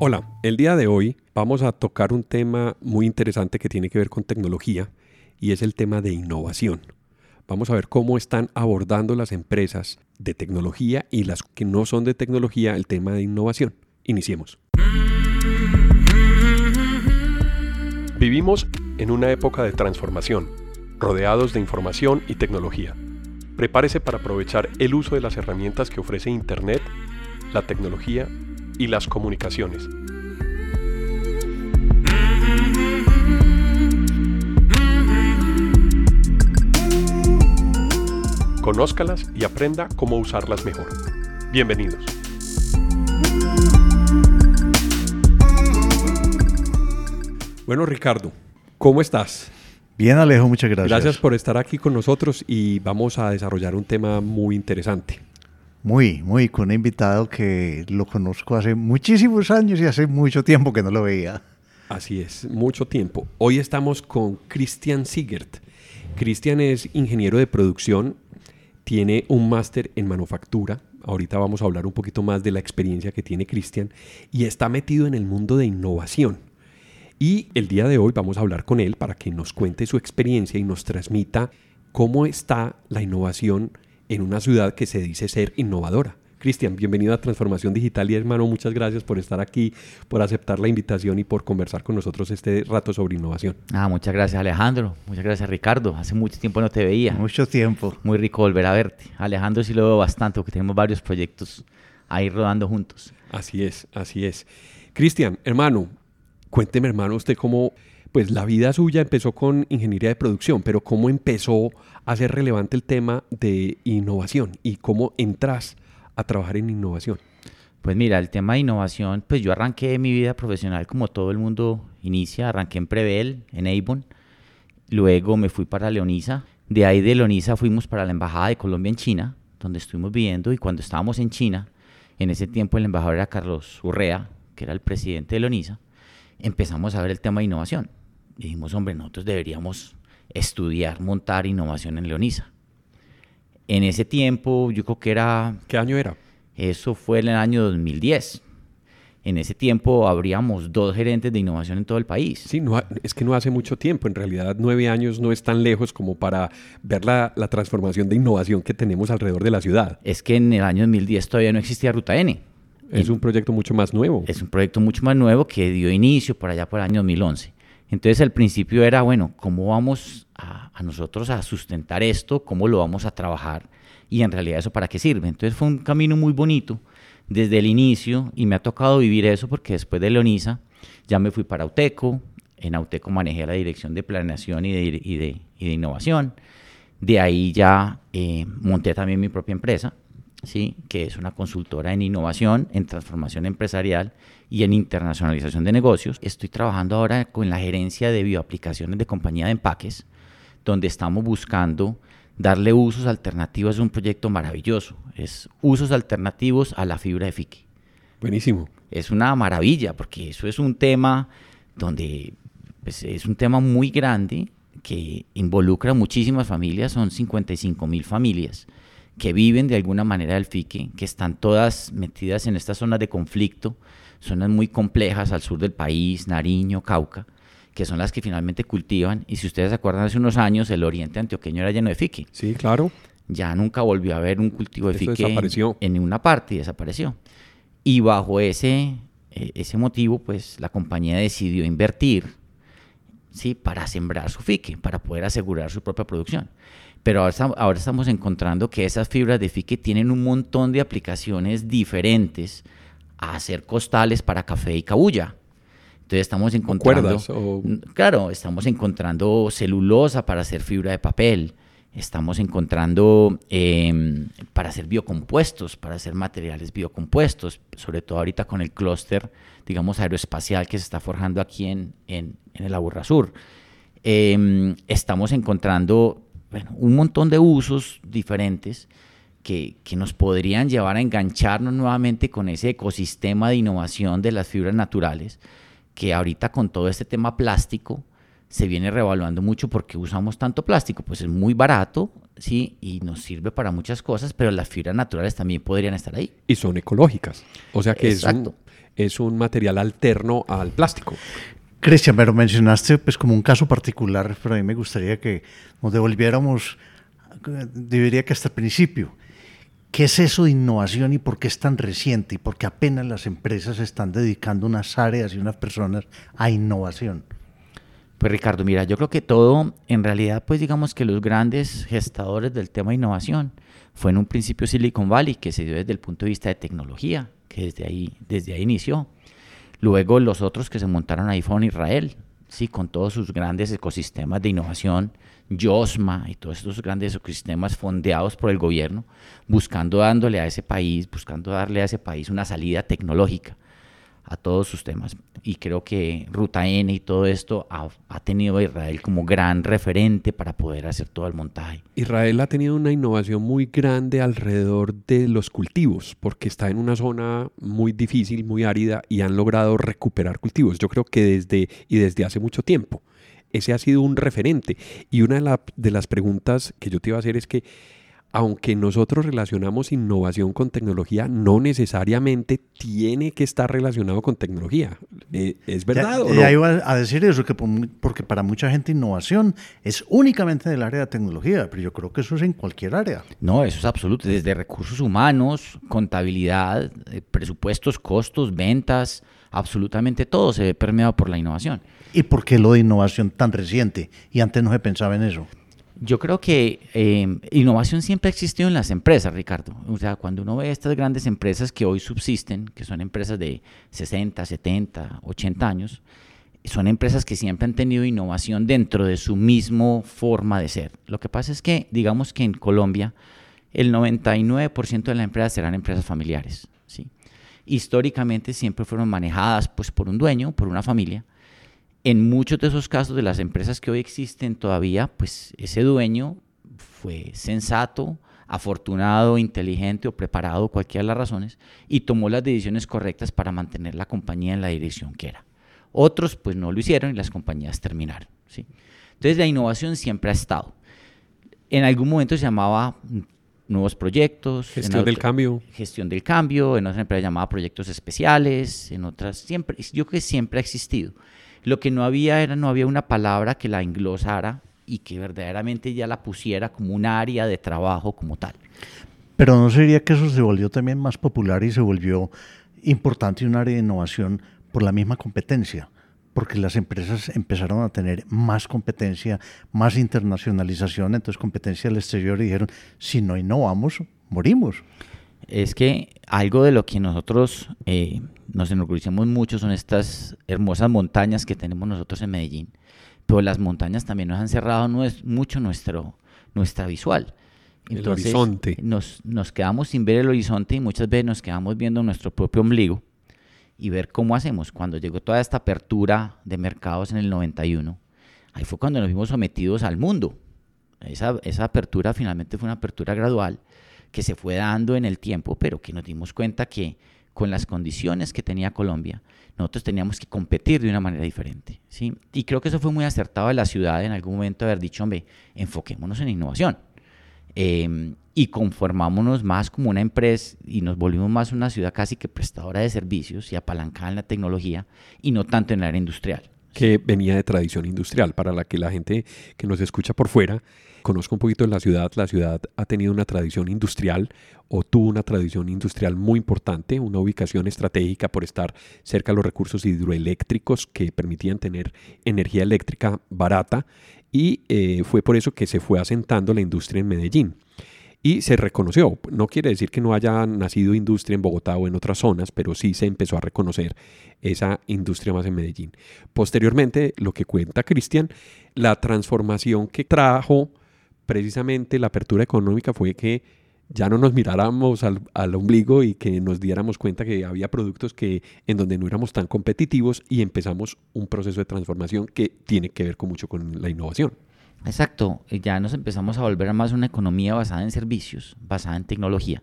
Hola, el día de hoy vamos a tocar un tema muy interesante que tiene que ver con tecnología y es el tema de innovación. Vamos a ver cómo están abordando las empresas de tecnología y las que no son de tecnología el tema de innovación. Iniciemos. Vivimos en una época de transformación, rodeados de información y tecnología. Prepárese para aprovechar el uso de las herramientas que ofrece Internet, la tecnología y las comunicaciones. Conózcalas y aprenda cómo usarlas mejor. Bienvenidos. Bueno, Ricardo, ¿cómo estás? Bien, Alejo, muchas gracias. Gracias por estar aquí con nosotros y vamos a desarrollar un tema muy interesante. Muy, muy, con un invitado que lo conozco hace muchísimos años y hace mucho tiempo que no lo veía. Así es, mucho tiempo. Hoy estamos con Christian Sigert. Christian es ingeniero de producción, tiene un máster en manufactura. Ahorita vamos a hablar un poquito más de la experiencia que tiene Christian y está metido en el mundo de innovación. Y el día de hoy vamos a hablar con él para que nos cuente su experiencia y nos transmita cómo está la innovación en una ciudad que se dice ser innovadora. Cristian, bienvenido a Transformación Digital y hermano, muchas gracias por estar aquí, por aceptar la invitación y por conversar con nosotros este rato sobre innovación. Ah, muchas gracias Alejandro, muchas gracias Ricardo, hace mucho tiempo no te veía. Mucho tiempo. Muy rico volver a verte. Alejandro sí lo veo bastante porque tenemos varios proyectos ahí rodando juntos. Así es, así es. Cristian, hermano, cuénteme hermano, usted cómo, pues la vida suya empezó con ingeniería de producción, pero cómo empezó a ser relevante el tema de innovación y cómo entras a trabajar en innovación? Pues mira, el tema de innovación, pues yo arranqué mi vida profesional como todo el mundo inicia, arranqué en Prevel, en Avon, luego me fui para Leonisa, de ahí de Leonisa fuimos para la Embajada de Colombia en China, donde estuvimos viviendo y cuando estábamos en China, en ese tiempo el embajador era Carlos Urrea, que era el presidente de Leonisa, empezamos a ver el tema de innovación. Dijimos, hombre, nosotros deberíamos estudiar, montar innovación en Leonisa. En ese tiempo, yo creo que era... ¿Qué año era? Eso fue en el año 2010. En ese tiempo habríamos dos gerentes de innovación en todo el país. Sí, no, es que no hace mucho tiempo. En realidad, nueve años no es tan lejos como para ver la, la, transformación de innovación que tenemos alrededor de la ciudad. Es que en el año 2010 todavía no existía Ruta N. Es un proyecto mucho más nuevo. Es un proyecto mucho más nuevo que dio inicio por allá por el año 2011. Entonces, al principio era, bueno, ¿cómo vamos a, nosotros a sustentar esto? ¿Cómo lo vamos a trabajar? y en realidad eso para qué sirve. Entonces fue un camino muy bonito desde el inicio y me ha tocado vivir eso porque después de Leonisa ya me fui para Auteco, en Auteco manejé la dirección de planeación y de innovación, de ahí ya eh, monté también mi propia empresa, ¿sí? que es una consultora en innovación, en transformación empresarial y en internacionalización de negocios. Estoy trabajando ahora con la gerencia de bioaplicaciones de compañía de empaques, donde estamos buscando darle usos alternativos es un proyecto maravilloso. Es usos alternativos a la fibra de fique. Buenísimo. Es una maravilla porque eso es un tema donde pues, es un tema muy grande que involucra muchísimas familias, son 55 mil familias que viven de alguna manera del fique, que están todas metidas en estas zonas de conflicto, zonas muy complejas al sur del país, Nariño, Cauca, que son las que finalmente cultivan. Y si ustedes se acuerdan, hace unos años el oriente antioqueño era lleno de fique. Sí, claro. Ya nunca volvió a haber un cultivo de fique en, en, ninguna parte y desapareció. Y bajo ese, eh, ese motivo, pues la compañía decidió invertir ¿sí? para sembrar su fique, para poder asegurar su propia producción. Pero ahora, ahora estamos encontrando que esas fibras de fique tienen un montón de aplicaciones diferentes a hacer costales para café y cabulla entonces estamos encontrando... O... Claro, estamos encontrando celulosa para hacer fibra de papel. Estamos encontrando eh, para hacer biocompuestos, para hacer materiales biocompuestos, sobre todo ahorita con el clúster, digamos, aeroespacial que se está forjando aquí en, en, en el Aburra Sur. Eh, estamos encontrando bueno, un montón de usos diferentes que, que, nos podrían llevar a engancharnos nuevamente con ese ecosistema de innovación de las fibras naturales que ahorita con todo este tema plástico se viene revaluando mucho porque usamos tanto plástico, pues es muy barato, sí, y nos sirve para muchas cosas, pero las fibras naturales también podrían estar ahí. Y son ecológicas, o sea que es un, es un material alterno al plástico. Cristian, pero mencionaste pues como un caso particular, pero a mí me gustaría que nos devolviéramos, diría que hasta el principio. ¿Qué es eso de innovación y por qué es tan reciente y por qué apenas las empresas están dedicando unas áreas y unas personas a innovación? Pues Ricardo, mira, yo creo que todo, en realidad, pues digamos que los grandes gestadores del tema de innovación fue en un principio Silicon Valley, que se dio desde el punto de vista de tecnología, que desde ahí, desde ahí inició. Luego los otros que se montaron ahí fueron Israel, sí, con todos sus grandes ecosistemas de innovación, Yosma y todos estos grandes ecosistemas fondeados por el gobierno, buscando dándole a ese país, buscando darle a ese país una salida tecnológica a todos sus temas. Y creo que Ruta N y todo esto ha, tenido a Israel como gran referente para poder hacer todo el montaje. Israel ha tenido una innovación muy grande alrededor de los cultivos, porque está en una zona muy difícil, muy árida, y han logrado recuperar cultivos. Yo creo que desde y desde hace mucho tiempo. Ese ha sido un referente. Y una de, de las preguntas que yo te iba a hacer es que aunque nosotros relacionamos innovación con tecnología, no necesariamente tiene que estar relacionado con tecnología. Eh, ¿Es verdad ya, o no? iba a decir eso, que porque para mucha gente innovación es únicamente del área de tecnología, pero yo creo que eso es en cualquier área. No, eso es absoluto, desde recursos humanos, contabilidad, eh, presupuestos, costos, ventas, absolutamente todo se ve permeado por la innovación. ¿Y por qué lo de innovación tan reciente? Y antes no se pensaba en eso. Yo creo que eh, innovación siempre ha existido en las empresas, Ricardo. O sea, cuando uno ve estas grandes empresas que hoy subsisten, que son empresas de 60, 70, 80 años, son empresas que siempre han tenido innovación dentro de su mismo forma de ser. Lo que pasa es que, digamos que en Colombia, el 99% de las empresas serán empresas familiares. ¿sí? Históricamente siempre fueron manejadas pues, por un dueño, por una familia en muchos de esos casos de las empresas que hoy existen todavía, pues ese dueño fue sensato, afortunado, inteligente o preparado, cualquiera de las razones, y tomó las decisiones correctas para mantener la compañía en la dirección que era. Otros pues no lo hicieron y las compañías terminaron. ¿sí? Entonces la innovación siempre ha estado. En algún momento se llamaba nuevos proyectos. Gestión del cambio. Gestión del cambio, en otras empresas llamaba proyectos especiales, en otras siempre, yo creo que siempre ha existido. Lo que no había era, no había una palabra que la englosara y que verdaderamente ya la pusiera como un área de trabajo como tal. Pero no sería que eso se volvió también más popular y se volvió importante un área de innovación por la misma competencia, porque las empresas empezaron a tener más competencia, más internacionalización, entonces competencia al exterior y dijeron, si no innovamos, morimos es que algo de lo que nosotros eh, nos enorgullecemos mucho son estas hermosas montañas que tenemos nosotros en Medellín. Pero las montañas también nos han cerrado mucho nuestro, nuestra visual. Entonces, el horizonte. Nos, nos quedamos sin ver el horizonte y muchas veces nos quedamos viendo nuestro propio ombligo y ver cómo hacemos. Cuando llegó toda esta apertura de mercados en el 91, ahí fue cuando nos vimos sometidos al mundo. Esa, esa apertura finalmente fue una apertura gradual que se fue dando en el tiempo, pero que nos dimos cuenta que con las condiciones que tenía Colombia, nosotros teníamos que competir de una manera diferente. ¿sí? Y creo que eso fue muy acertado de la ciudad en algún momento haber dicho, hombre, enfoquémonos en innovación. Em, y conformámonos más como una empresa y nos volvimos más una ciudad casi que prestadora de servicios y apalancada en la tecnología y no tanto en la área industrial. Que venía de tradición industrial, para la que la gente que nos escucha por fuera conozco un poquito de la ciudad. La ciudad ha tenido una tradición industrial o tuvo una tradición industrial muy importante, una ubicación estratégica por estar cerca de los recursos hidroeléctricos que permitían tener energía eléctrica barata y eh, fue por eso que se fue asentando la industria en Medellín. Y se reconoció, no quiere decir que no haya nacido industria en Bogotá o en otras zonas, pero sí se empezó a reconocer esa industria más en Medellín. Posteriormente, lo que cuenta Cristian, la transformación que trajo precisamente la apertura económica fue que ya no nos miráramos al, ombligo y que nos diéramos cuenta que había productos que en donde no éramos tan competitivos y empezamos un proceso de transformación que tiene que ver con mucho con la innovación. Exacto, ya nos empezamos a volver a más una economía basada en servicios, basada en tecnología.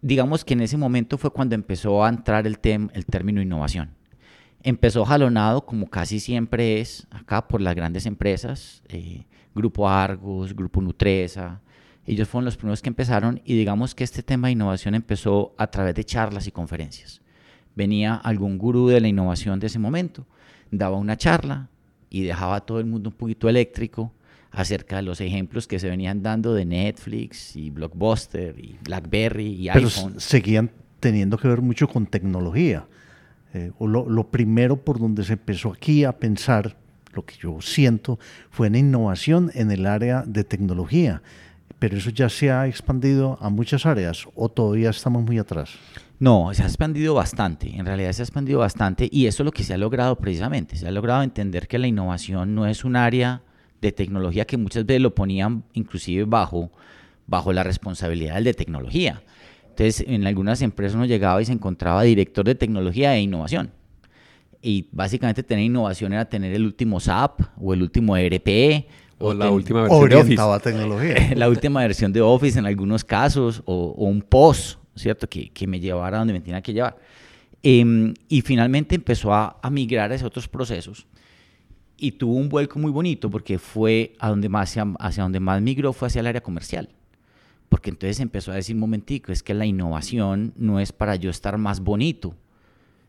Digamos que en ese momento fue cuando empezó a entrar el, el término innovación. Empezó jalonado, como casi siempre es acá, por las grandes empresas. Eh, Grupo Argos, Grupo Nutresa. Ellos fueron los primeros que empezaron y digamos que este tema de innovación empezó a través de charlas y conferencias. venía algún gurú de la innovación de ese momento, daba una charla y dejaba a todo el mundo un poquito eléctrico acerca de los ejemplos que se venían dando de Netflix y Blockbuster y BlackBerry y Pero iPhone. seguían teniendo que ver mucho con tecnología. Eh, o lo, lo primero por donde se empezó aquí a pensar, lo que yo siento, fue en innovación en el área de tecnología. Pero eso ya se ha expandido a muchas áreas o todavía estamos muy atrás. No, se ha expandido bastante, en realidad se ha expandido bastante y eso es lo que se ha logrado precisamente. Se ha logrado entender que la innovación no es un área de tecnología que muchas veces lo ponían inclusive bajo, bajo la responsabilidad del de tecnología. Entonces, en algunas empresas uno llegaba y se encontraba director de tecnología e innovación. Y básicamente tener innovación era tener el último SAP o el último ERP O la ten- última versión de Office. A tecnología. la última versión de Office en algunos casos, o, o un post, ¿cierto? Que, que me llevara a donde me tenía que llevar. Em, y finalmente empezó a, a migrar hacia otros procesos y tuvo un vuelco muy bonito porque fue a donde más, hacia, hacia donde más migró fue hacia el área comercial. Porque entonces empezó a decir, momentico, es que la innovación no es para yo estar más bonito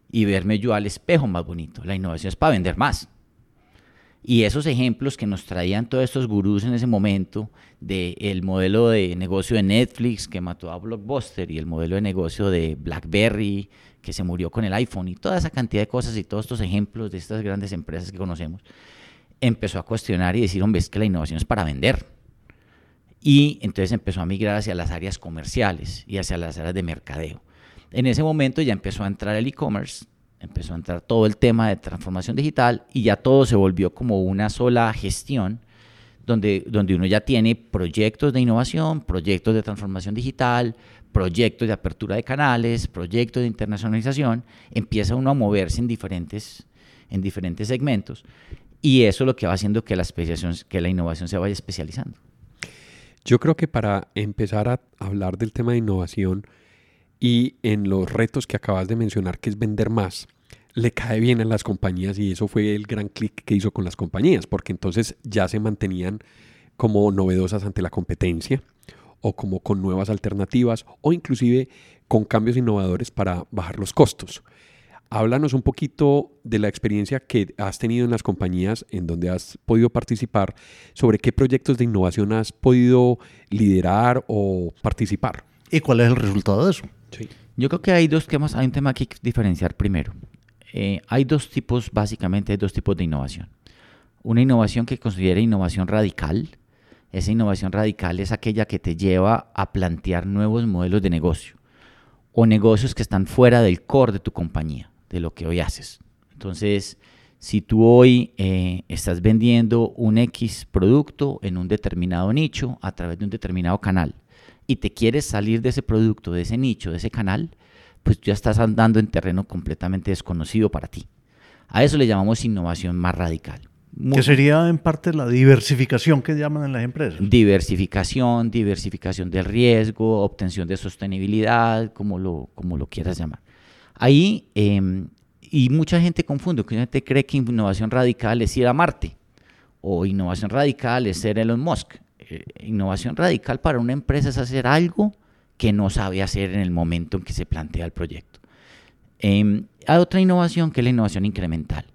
y verme yo al espejo más bonito. La innovación es para vender más. Y esos ejemplos que nos traían todos estos gurús en ese momento, del modelo de negocio de Netflix que mató a Blockbuster y el modelo de negocio de BlackBerry que se murió con el iPhone y toda esa cantidad de cosas y todos estos ejemplos de estas grandes empresas que conocemos, empezó a cuestionar y decir, hombre, es que la innovación es para vender. Y entonces empezó a migrar hacia las áreas comerciales y hacia las áreas de mercadeo. En ese momento ya empezó a entrar el e-commerce, empezó a entrar todo el tema de transformación digital y ya todo se volvió como una sola gestión donde, donde uno ya tiene proyectos de innovación, proyectos de transformación digital, proyectos de apertura de canales, proyectos de internacionalización, empieza uno a moverse en diferentes, en diferentes segmentos y eso es lo que va haciendo que la, especialización, que la innovación se vaya especializando. Yo creo que para empezar a hablar del tema de innovación y en los retos que acabas de mencionar, que es vender más, le cae bien a las compañías y eso fue el gran clic que hizo con las compañías, porque entonces ya se mantenían como novedosas ante la competencia o como con nuevas alternativas o inclusive con cambios innovadores para bajar los costos. Háblanos un poquito de la experiencia que has tenido en las compañías en donde has podido participar, sobre qué proyectos de innovación has podido liderar o participar. ¿Y cuál es el resultado de eso? Sí. Yo creo que hay dos temas, hay un tema que hay que diferenciar primero. Eh, hay dos tipos, básicamente, hay dos tipos de innovación. Una innovación que considera innovación radical. Esa innovación radical es aquella que te lleva a plantear nuevos modelos de negocio o negocios que están fuera del core de tu compañía, de lo que hoy haces. Entonces, si tú hoy eh, estás vendiendo un X producto en un determinado nicho a través de un determinado canal y te quieres salir de ese producto, de ese nicho, de ese canal, pues ya estás andando en terreno completamente desconocido para ti. A eso le llamamos innovación más radical. Muy- Que sería en parte la diversificación que llaman en las empresas. diversificación, diversificación del riesgo, obtención de sostenibilidad, como lo, como lo quieras llamar. Ahí, eh, y mucha gente confunde, que gente cree que innovación radical es ir a Marte, o innovación radical es ser Elon Musk. Eh, innovación radical para una empresa es hacer algo que no sabe hacer en el momento en que se plantea el proyecto. Eh, hay otra innovación que es la innovación incremental.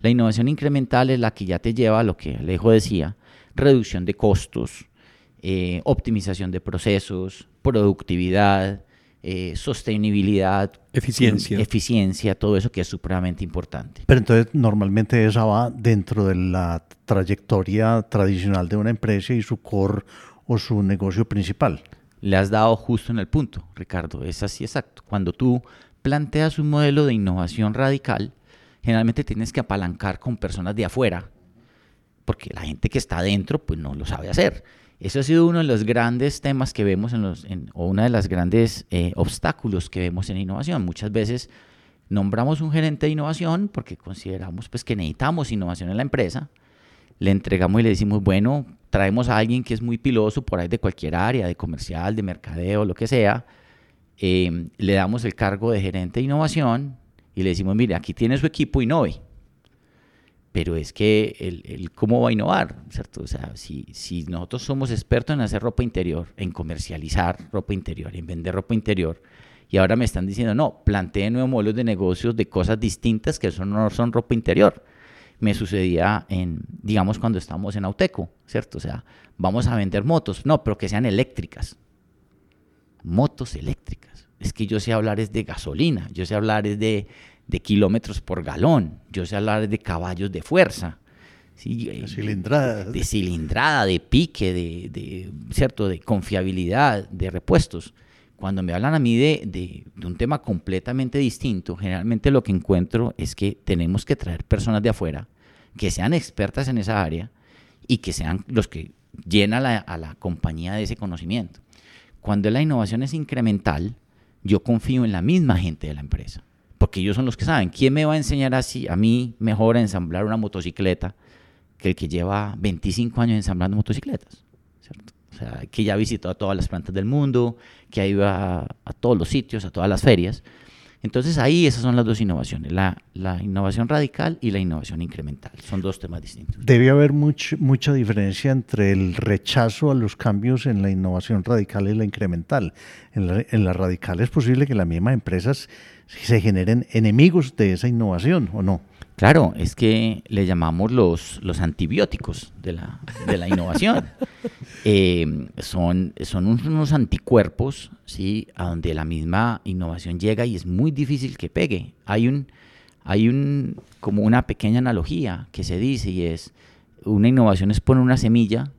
La innovación incremental es la que ya te lleva a lo que Alejo decía, reducción de costos, eh, optimización de procesos, productividad, eh, sostenibilidad, Eficiencia. eficiencia, todo eso que es supremamente importante. Pero entonces normalmente esa va dentro de la trayectoria tradicional de una empresa y su core o su negocio principal. Le has dado justo en el punto, Ricardo. Es así exacto. Cuando tú planteas un modelo de innovación radical, generalmente tienes que apalancar con personas de afuera, porque la gente que está adentro pues no lo sabe hacer. Eso ha sido uno de los grandes temas que vemos en los, o una de las grandes eh, obstáculos que vemos en innovación. Muchas veces nombramos un gerente de innovación porque consideramos pues que necesitamos innovación en la empresa, le entregamos y le decimos, bueno, traemos a alguien que es muy piloso por ahí de cualquier área, de comercial, de mercadeo, lo que sea, eh, le damos el cargo de gerente de innovación y le decimos, mire, aquí tiene su equipo, innove. Pero es que el, cómo va a innovar, ¿cierto? O sea, si, nosotros somos expertos en hacer ropa interior, en comercializar ropa interior, en vender ropa interior, Y ahora me están diciendo, no, planteen nuevos modelos de negocios de cosas distintas que eso no son ropa interior. Me sucedía en, digamos, cuando estábamos en Auteco, ¿cierto? O sea, vamos a vender motos, no, pero que sean eléctricas. Motos eléctricas. Es que yo sé hablar es de gasolina, yo sé hablar es de, de kilómetros por galón, yo sé hablar de caballos de fuerza. Sí, de cilindrada. De cilindrada, de pique, de, de, ¿cierto? de confiabilidad, de repuestos. Cuando me hablan a mí de, de, un tema completamente distinto, generalmente lo que encuentro es que tenemos que traer personas de afuera que sean expertas en esa área y que sean los que llenan a la compañía de ese conocimiento. Cuando la innovación es incremental, yo confío en la misma gente de la empresa, porque ellos son los que saben. ¿Quién me va a enseñar así a mí mejor a ensamblar una motocicleta que el que lleva 25 años ensamblando motocicletas? ¿cierto? O sea, que ya visitó a todas las plantas del mundo, que ha ido a, a todos los sitios, a todas las ferias. Entonces ahí esas son las dos innovaciones, la, la, innovación radical y la innovación incremental. Son dos temas distintos. Debe haber much, mucha diferencia entre el rechazo a los cambios en la innovación radical y la incremental. En la, en la radical es posible que las mismas empresas se generen enemigos de esa innovación, ¿o no? Claro, es que le llamamos los, los antibióticos de la, de la innovación. eh, son, son unos anticuerpos, ¿sí? A donde la misma innovación llega y es muy difícil que pegue. Hay un, hay un, como una pequeña analogía que se dice y es, una innovación es poner una semilla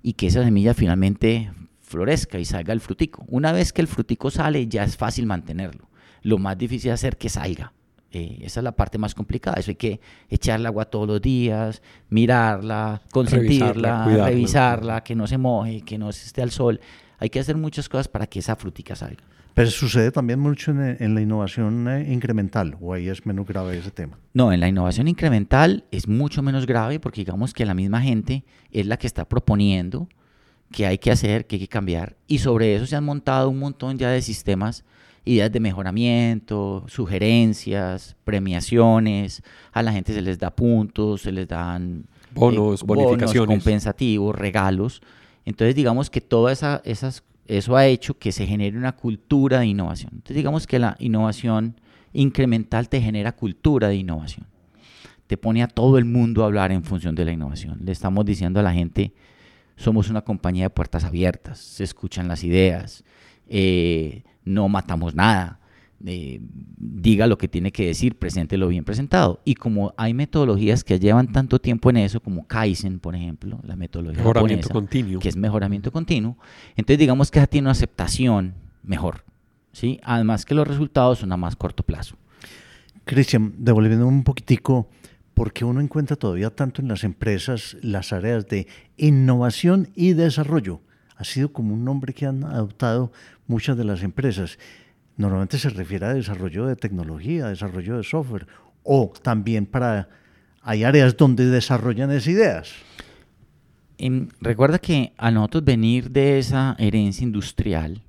y que esa semilla finalmente florezca y salga el frutico. Una vez que el frutico sale, ya es fácil mantenerlo. Lo más difícil es hacer que salga. Eh, esa es la parte más complicada. Eso hay que echarle agua todos los días, mirarla, consentirla, revisarla, revisarla, que no se moje, que no esté al sol. Hay que hacer muchas cosas para que esa frutica salga. Pero sucede también mucho en, en la innovación eh, incremental, o ahí es menos grave ese tema. No, en la innovación incremental es mucho menos grave porque digamos que la misma gente es la que está proponiendo que hay que hacer, que hay que cambiar, y sobre eso se han montado un montón ya de sistemas ideas de mejoramiento, sugerencias, premiaciones, a la gente se les da puntos, se les dan bonos, eh, bonificaciones, bonos, compensativos, regalos. Entonces digamos que todo esa, esas, eso ha hecho que se genere una cultura de innovación. Entonces digamos que la innovación incremental te genera cultura de innovación. Te pone a todo el mundo a hablar en función de la innovación. Le estamos diciendo a la gente, somos una compañía de puertas abiertas, se escuchan las ideas, eh, no matamos nada. Eh, diga lo que tiene que decir, preséntelo bien presentado. Y como hay metodologías que llevan tanto tiempo en eso, como Kaizen, por ejemplo, la metodología mejoramiento japonesa, continuo. que es mejoramiento continuo, entonces digamos que esa tiene una aceptación mejor. ¿sí? Además que los resultados son a más corto plazo. Cristian, devolviendo un poquitico, ¿por qué uno encuentra todavía tanto en las empresas las áreas de innovación y desarrollo? Ha sido como un nombre que han adoptado muchas de las empresas. Normalmente se refiere a desarrollo de tecnología, desarrollo de software, o también para... Hay áreas donde desarrollan esas ideas. En, recuerda que a nosotros venir de esa herencia industrial,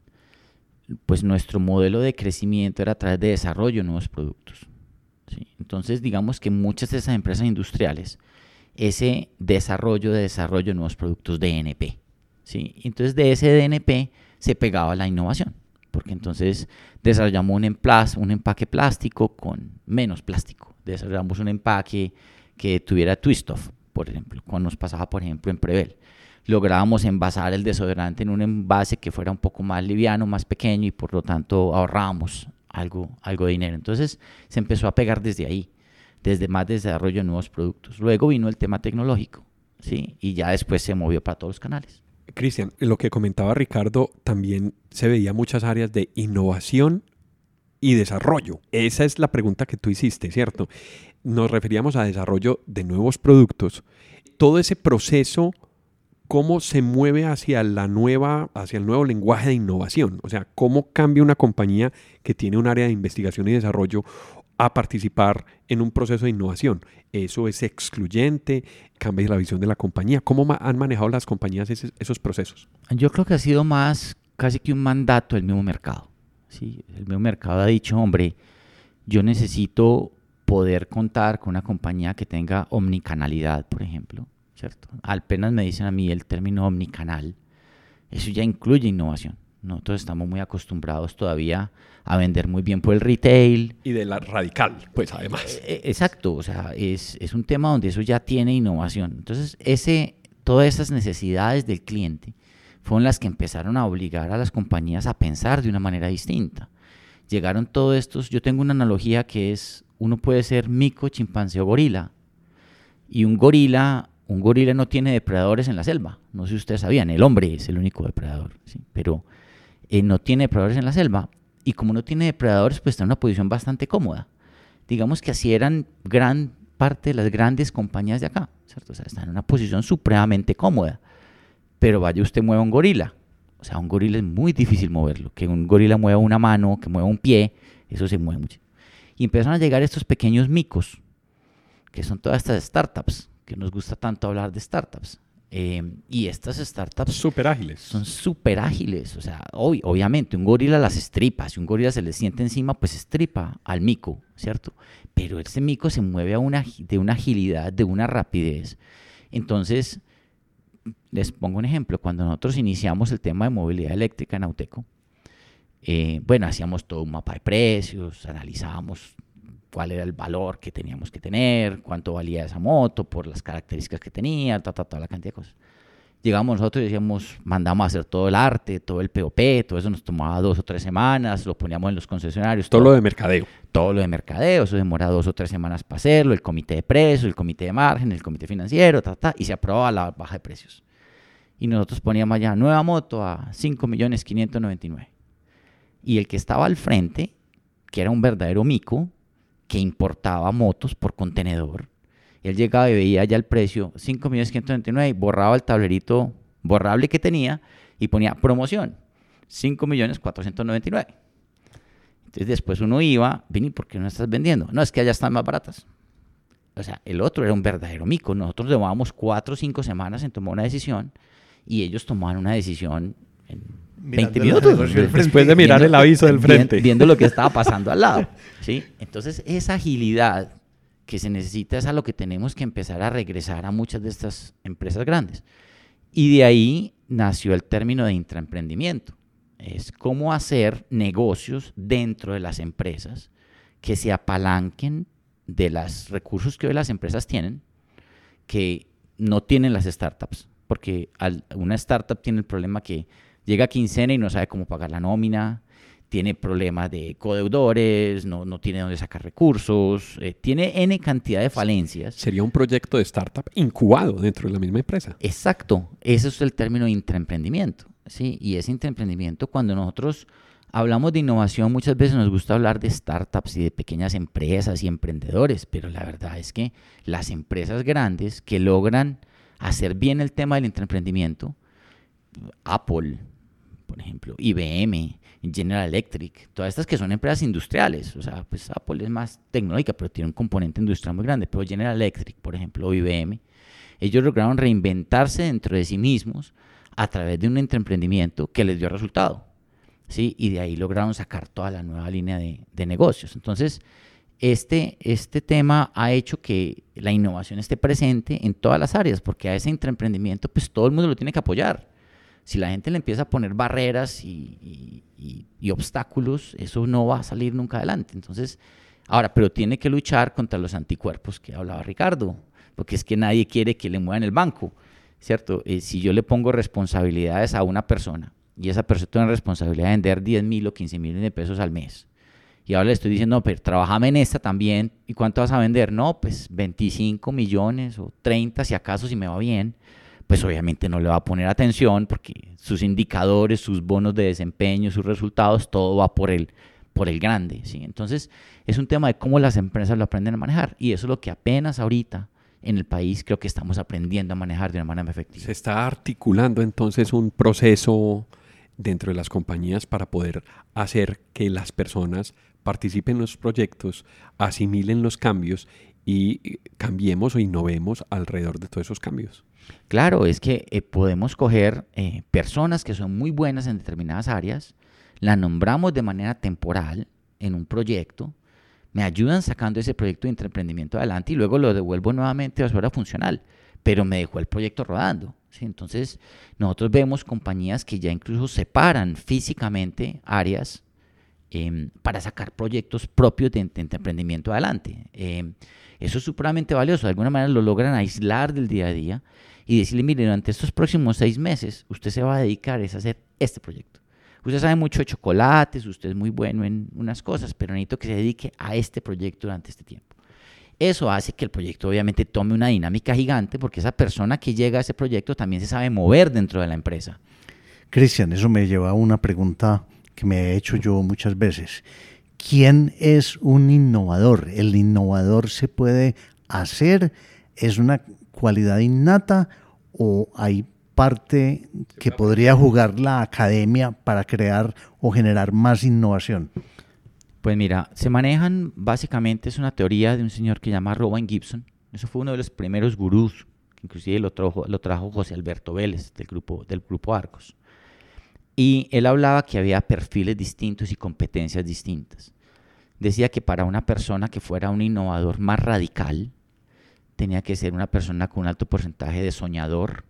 pues nuestro modelo de crecimiento era a través de desarrollo de nuevos productos. ¿sí? Entonces, digamos que muchas de esas empresas industriales, ese desarrollo de desarrollo de nuevos productos DNP. Entonces, de ese DNP se pegaba la innovación, porque entonces desarrollamos un, un empaque plástico con menos plástico. Desarrollamos un empaque que tuviera twist-off, por ejemplo, cuando nos pasaba, por ejemplo, en Prevel. Lográbamos envasar el desodorante en un envase que fuera un poco más liviano, más pequeño y por lo tanto ahorrábamos algo, algo de dinero. Entonces se empezó a pegar desde ahí, desde más desarrollo de nuevos productos. Luego vino el tema tecnológico, ¿sí? Y ya después se movió para todos los canales. Cristian, lo que comentaba Ricardo, también se veía muchas áreas de innovación y desarrollo. Esa es la pregunta que tú hiciste, ¿cierto? Nos referíamos a desarrollo de nuevos productos. Todo ese proceso, cómo se mueve hacia la nueva, hacia el nuevo lenguaje de innovación. O sea, cómo cambia una compañía que tiene un área de investigación y desarrollo a participar en un proceso de innovación. Eso es excluyente, cambia la visión de la compañía. ¿Cómo han manejado las compañías esos procesos? Yo creo que ha sido más casi que un mandato del mismo mercado. ¿sí? El mismo mercado ha dicho, hombre, yo necesito poder contar con una compañía que tenga omnicanalidad, por ejemplo. ¿cierto? Apenas me dicen a mí el término omnicanal, eso ya incluye innovación. Nosotros estamos muy acostumbrados todavía a vender muy bien por el retail. Y de la radical, pues además. Eh, exacto, o sea, es, es, un tema donde eso ya tiene innovación. Entonces, ese, todas esas necesidades del cliente fueron las que empezaron a obligar a las compañías a pensar de una manera distinta. Llegaron todos estos, yo tengo una analogía que es, uno puede ser mico, chimpancé o gorila. Y un gorila, un gorila no tiene depredadores en la selva. No sé si ustedes sabían, el hombre es el único depredador, ¿sí? pero eh, no tiene depredadores en la selva. Y como no tiene depredadores, pues está en una posición bastante cómoda. Digamos que así eran gran parte de las grandes compañías de acá, ¿cierto? O sea, están en una posición supremamente cómoda. Pero vaya usted mueva un gorila. O sea, un gorila es muy difícil moverlo. Que un gorila mueva una mano, que mueva un pie, eso se mueve mucho. Y empezaron a llegar estos pequeños micos, que son todas estas startups, que nos gusta tanto hablar de startups. Eh, y estas startups... Súper ágiles. Son súper ágiles. O sea, obviamente, un gorila las estripa. Si un gorila se le siente encima, pues estripa al mico, ¿cierto? Pero ese mico se mueve a una, de una agilidad, de una rapidez. Entonces, les pongo un ejemplo. Cuando nosotros iniciamos el tema de movilidad eléctrica en Auteco, eh, bueno, hacíamos todo un mapa de precios, analizábamos cuál era el valor que teníamos que tener, cuánto valía esa moto por las características que tenía, ta, toda la cantidad de cosas. Llegamos nosotros y decíamos, mandamos a hacer todo el arte, todo el POP, todo eso nos tomaba dos o tres semanas, lo poníamos en los concesionarios. Todo, lo de mercadeo. Todo lo de mercadeo, eso demora dos o tres semanas para hacerlo, el comité de precios, el comité de margen, el comité financiero, ta, ta, y se aprobaba la baja de precios. Y nosotros poníamos allá nueva moto a 5.599. Y el que estaba al frente, que era un verdadero mico, que importaba motos por contenedor. Él llegaba y veía ya el precio, 5.199, borraba el tablerito borrable que tenía y ponía promoción, 5.499. Entonces después uno iba, vení, ¿por qué no estás vendiendo? No, es que allá están más baratas. O sea, el otro era un verdadero mico. Nosotros llevábamos cuatro o cinco semanas en tomar una decisión y ellos tomaban una decisión 20 minutos. Después de mirar el aviso del frente. Viendo, lo que estaba pasando al lado. ¿sí? Entonces, esa agilidad que se necesita es a lo que tenemos que empezar a regresar a muchas de estas empresas grandes. Y de ahí nació el término de intraemprendimiento. Es cómo hacer negocios dentro de las empresas que se apalanquen de los recursos que hoy las empresas tienen, que no tienen las startups. Porque una startup tiene el problema que llega a quincena y no sabe cómo pagar la nómina, tiene problemas de codeudores, no, no tiene dónde sacar recursos, eh, tiene N cantidad de falencias. Sería un proyecto de startup incubado dentro de la misma empresa. Exacto, ese es el término de intraemprendimiento. ¿sí? Y ese intraemprendimiento, cuando nosotros hablamos de innovación, muchas veces nos gusta hablar de startups y de pequeñas empresas y emprendedores, pero la verdad es que las empresas grandes que logran hacer bien el tema del intraemprendimiento, Apple, por ejemplo, IBM, General Electric, todas estas que son empresas industriales, o sea, pues Apple es más tecnológica, pero tiene un componente industrial muy grande, pero General Electric, por ejemplo, o IBM, ellos lograron reinventarse dentro de sí mismos a través de un emprendimiento que les dio resultado, ¿sí? Y de ahí lograron sacar toda la nueva línea de, de negocios. Entonces, este, este tema ha hecho que la innovación esté presente en todas las áreas, porque a ese emprendimiento, pues todo el mundo lo tiene que apoyar si la gente le empieza a poner barreras y, obstáculos, eso no va a salir nunca adelante. Entonces, ahora, pero tiene que luchar contra los anticuerpos que hablaba Ricardo, porque es que nadie quiere que le muevan el banco, ¿cierto? Eh, si yo le pongo responsabilidades a una persona y esa persona tiene responsabilidad de vender 10 mil o 15 mil de pesos al mes, y ahora le estoy diciendo, no, pero trabajame en esta también, ¿y cuánto vas a vender? No, pues 25 millones o 30 si acaso, si me va bien pues obviamente no le va a poner atención porque sus indicadores, sus bonos de desempeño, sus resultados, todo va por el, por el grande. ¿sí? Entonces, es un tema de cómo las empresas lo aprenden a manejar y eso es lo que apenas ahorita en el país creo que estamos aprendiendo a manejar de una manera efectiva. Se está articulando entonces un proceso dentro de las compañías para poder hacer que las personas participen en los proyectos, asimilen los cambios y cambiemos o innovemos alrededor de todos esos cambios. Claro, es que eh, podemos coger eh, personas que son muy buenas en determinadas áreas, las nombramos de manera temporal en un proyecto, me ayudan sacando ese proyecto de emprendimiento adelante y luego lo devuelvo nuevamente a su hora funcional. pero me dejó el proyecto rodando. Entonces, nosotros vemos compañías que ya incluso separan físicamente áreas em, para sacar proyectos propios de, emprendimiento adelante. Em, eso es supremamente valioso. De alguna manera lo logran aislar del día a día y decirle, mire, durante estos próximos seis meses usted se va a dedicar a hacer este proyecto. Usted sabe mucho de chocolates, usted es muy bueno en unas cosas, pero necesito que se dedique a este proyecto durante este tiempo. Eso hace que el proyecto obviamente tome una dinámica gigante porque esa persona que llega a ese proyecto también se sabe mover dentro de la empresa. Cristian, eso me lleva a una pregunta que me he hecho yo muchas veces. ¿Quién es un innovador? ¿El innovador se puede hacer? ¿Es una cualidad innata o hay parte que podría jugar la academia para crear o generar más innovación? Pues mira, se manejan básicamente, es una teoría de un señor que se llama Robin Gibson. Eso fue uno de los primeros gurús, que inclusive lo trajo, lo trajo José Alberto Vélez del grupo, del grupo Arcos. Y él hablaba que había perfiles distintos y competencias distintas. Decía que para una persona que fuera un innovador más radical, tenía que ser una persona con un alto porcentaje de soñador,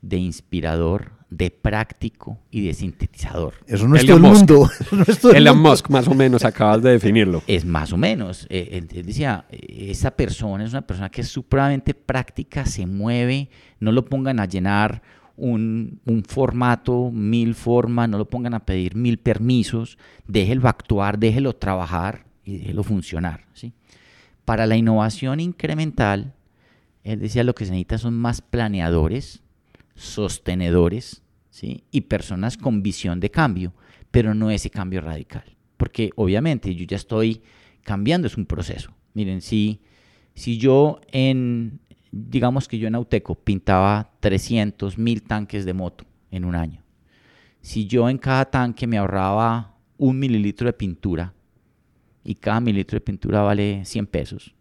de inspirador, de práctico y de sintetizador. Eso no es todo el mundo. Elon Musk, más o menos, acabas de definirlo. Es más o menos. Eh, él, decía, eh, esa persona es una persona que es supremamente práctica, se mueve, no lo pongan a llenar un, formato, mil formas, no lo pongan a pedir mil permisos, déjelo actuar, déjelo trabajar y déjelo funcionar. ¿sí? Para la innovación incremental, él decía lo que se necesita son más planeadores, sostenedores ¿sí? y personas con visión de cambio, pero no ese cambio radical. Porque obviamente yo ya estoy cambiando, es un proceso. Miren, si, si yo en, digamos que yo en Auteco pintaba 300 mil tanques de moto en un año, si yo en cada tanque me ahorraba un mililitro de pintura y cada mililitro de pintura vale 100 pesos,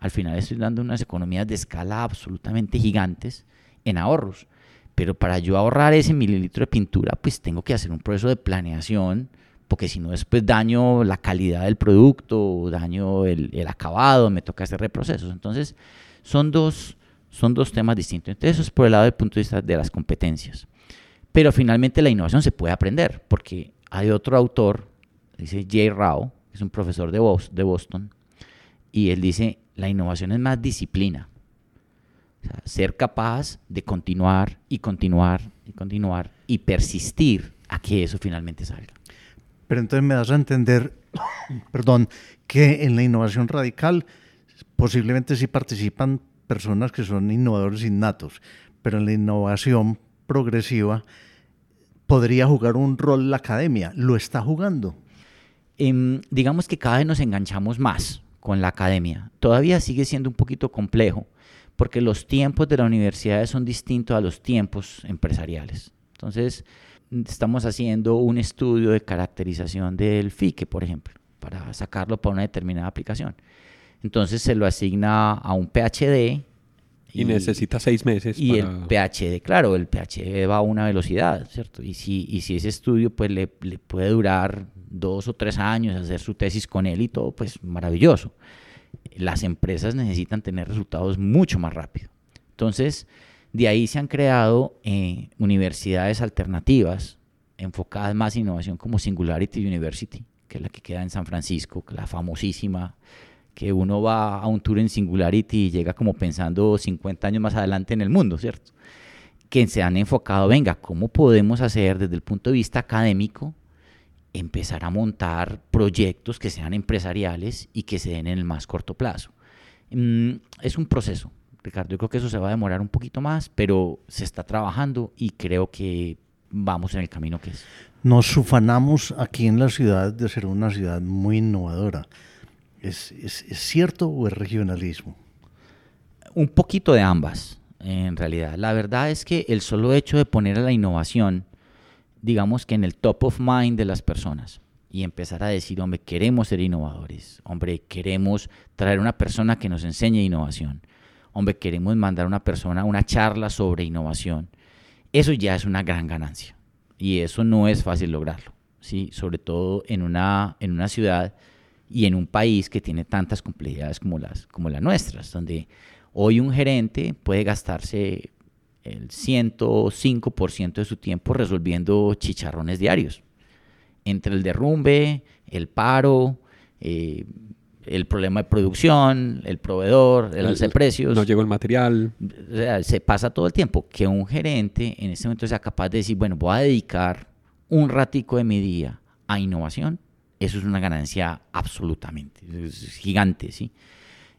al final estoy dando unas economías de escala absolutamente gigantes en ahorros. Pero para yo ahorrar ese mililitro de pintura, pues tengo que hacer un proceso de planeación, porque si no después daño la calidad del producto, daño el, acabado, me toca hacer reprocesos. Entonces, son dos, son dos temas distintos. Entonces, eso es por el lado del punto de vista de las competencias. Pero finalmente la innovación se puede aprender, porque hay otro autor, dice Jay Rao, que es un profesor de Boston, y él dice, la innovación es más disciplina ser capaz de continuar y continuar y continuar y persistir a que eso finalmente salga. Pero entonces me das a entender, perdón, que en la innovación radical posiblemente sí participan personas que son innovadores innatos, pero en la innovación progresiva podría jugar un rol la academia. ¿Lo está jugando? Em, digamos que cada vez nos enganchamos más con la academia. Todavía sigue siendo un poquito complejo porque los tiempos de la universidad son distintos a los tiempos empresariales. Entonces, estamos haciendo un estudio de caracterización del FICE, por ejemplo, para sacarlo para una determinada aplicación. Entonces se lo asigna a un PhD. Y, necesita seis meses. Y el PhD, claro, el PhD va a una velocidad, ¿cierto? Y si, y si ese estudio pues le, le puede durar dos o tres años, hacer su tesis con él y todo, pues maravilloso las empresas necesitan tener resultados mucho más rápido. Entonces, de ahí se han creado eh, universidades alternativas enfocadas más en innovación como Singularity University, que es la que queda en San Francisco, la famosísima, que uno va a un tour en Singularity y llega como pensando 50 años más adelante en el mundo, ¿cierto? Que se han enfocado, venga, ¿cómo podemos hacer desde el punto de vista académico empezar a montar proyectos que sean empresariales y que se den en el más corto plazo. Mm, es un proceso, Ricardo. Yo creo que eso se va a demorar un poquito más, pero se está trabajando y creo que vamos en el camino que es. Nos ufanamos aquí en la ciudad de ser una ciudad muy innovadora. ¿Es, es, es cierto o es regionalismo? Un poquito de ambas, en realidad. La verdad es que el solo hecho de poner a la innovación digamos que en el top of mind de las personas y empezar a decir, hombre, queremos ser innovadores, hombre, queremos traer una persona que nos enseñe innovación, hombre, queremos mandar a una persona una charla sobre innovación, eso ya es una gran ganancia y eso no es fácil lograrlo, ¿sí? sobre todo en una, en una ciudad y en un país que tiene tantas complejidades como las, como las nuestras, donde Hoy un gerente puede gastarse el 105% de su tiempo resolviendo chicharrones diarios. Entre el derrumbe, el paro, eh, el problema de producción, el proveedor, el alza de precios. No llegó el material. O sea, se pasa todo el tiempo. Que un gerente en este momento sea capaz de decir, bueno, voy a dedicar un ratico de mi día a innovación, eso es una ganancia absolutamente, gigante, ¿sí?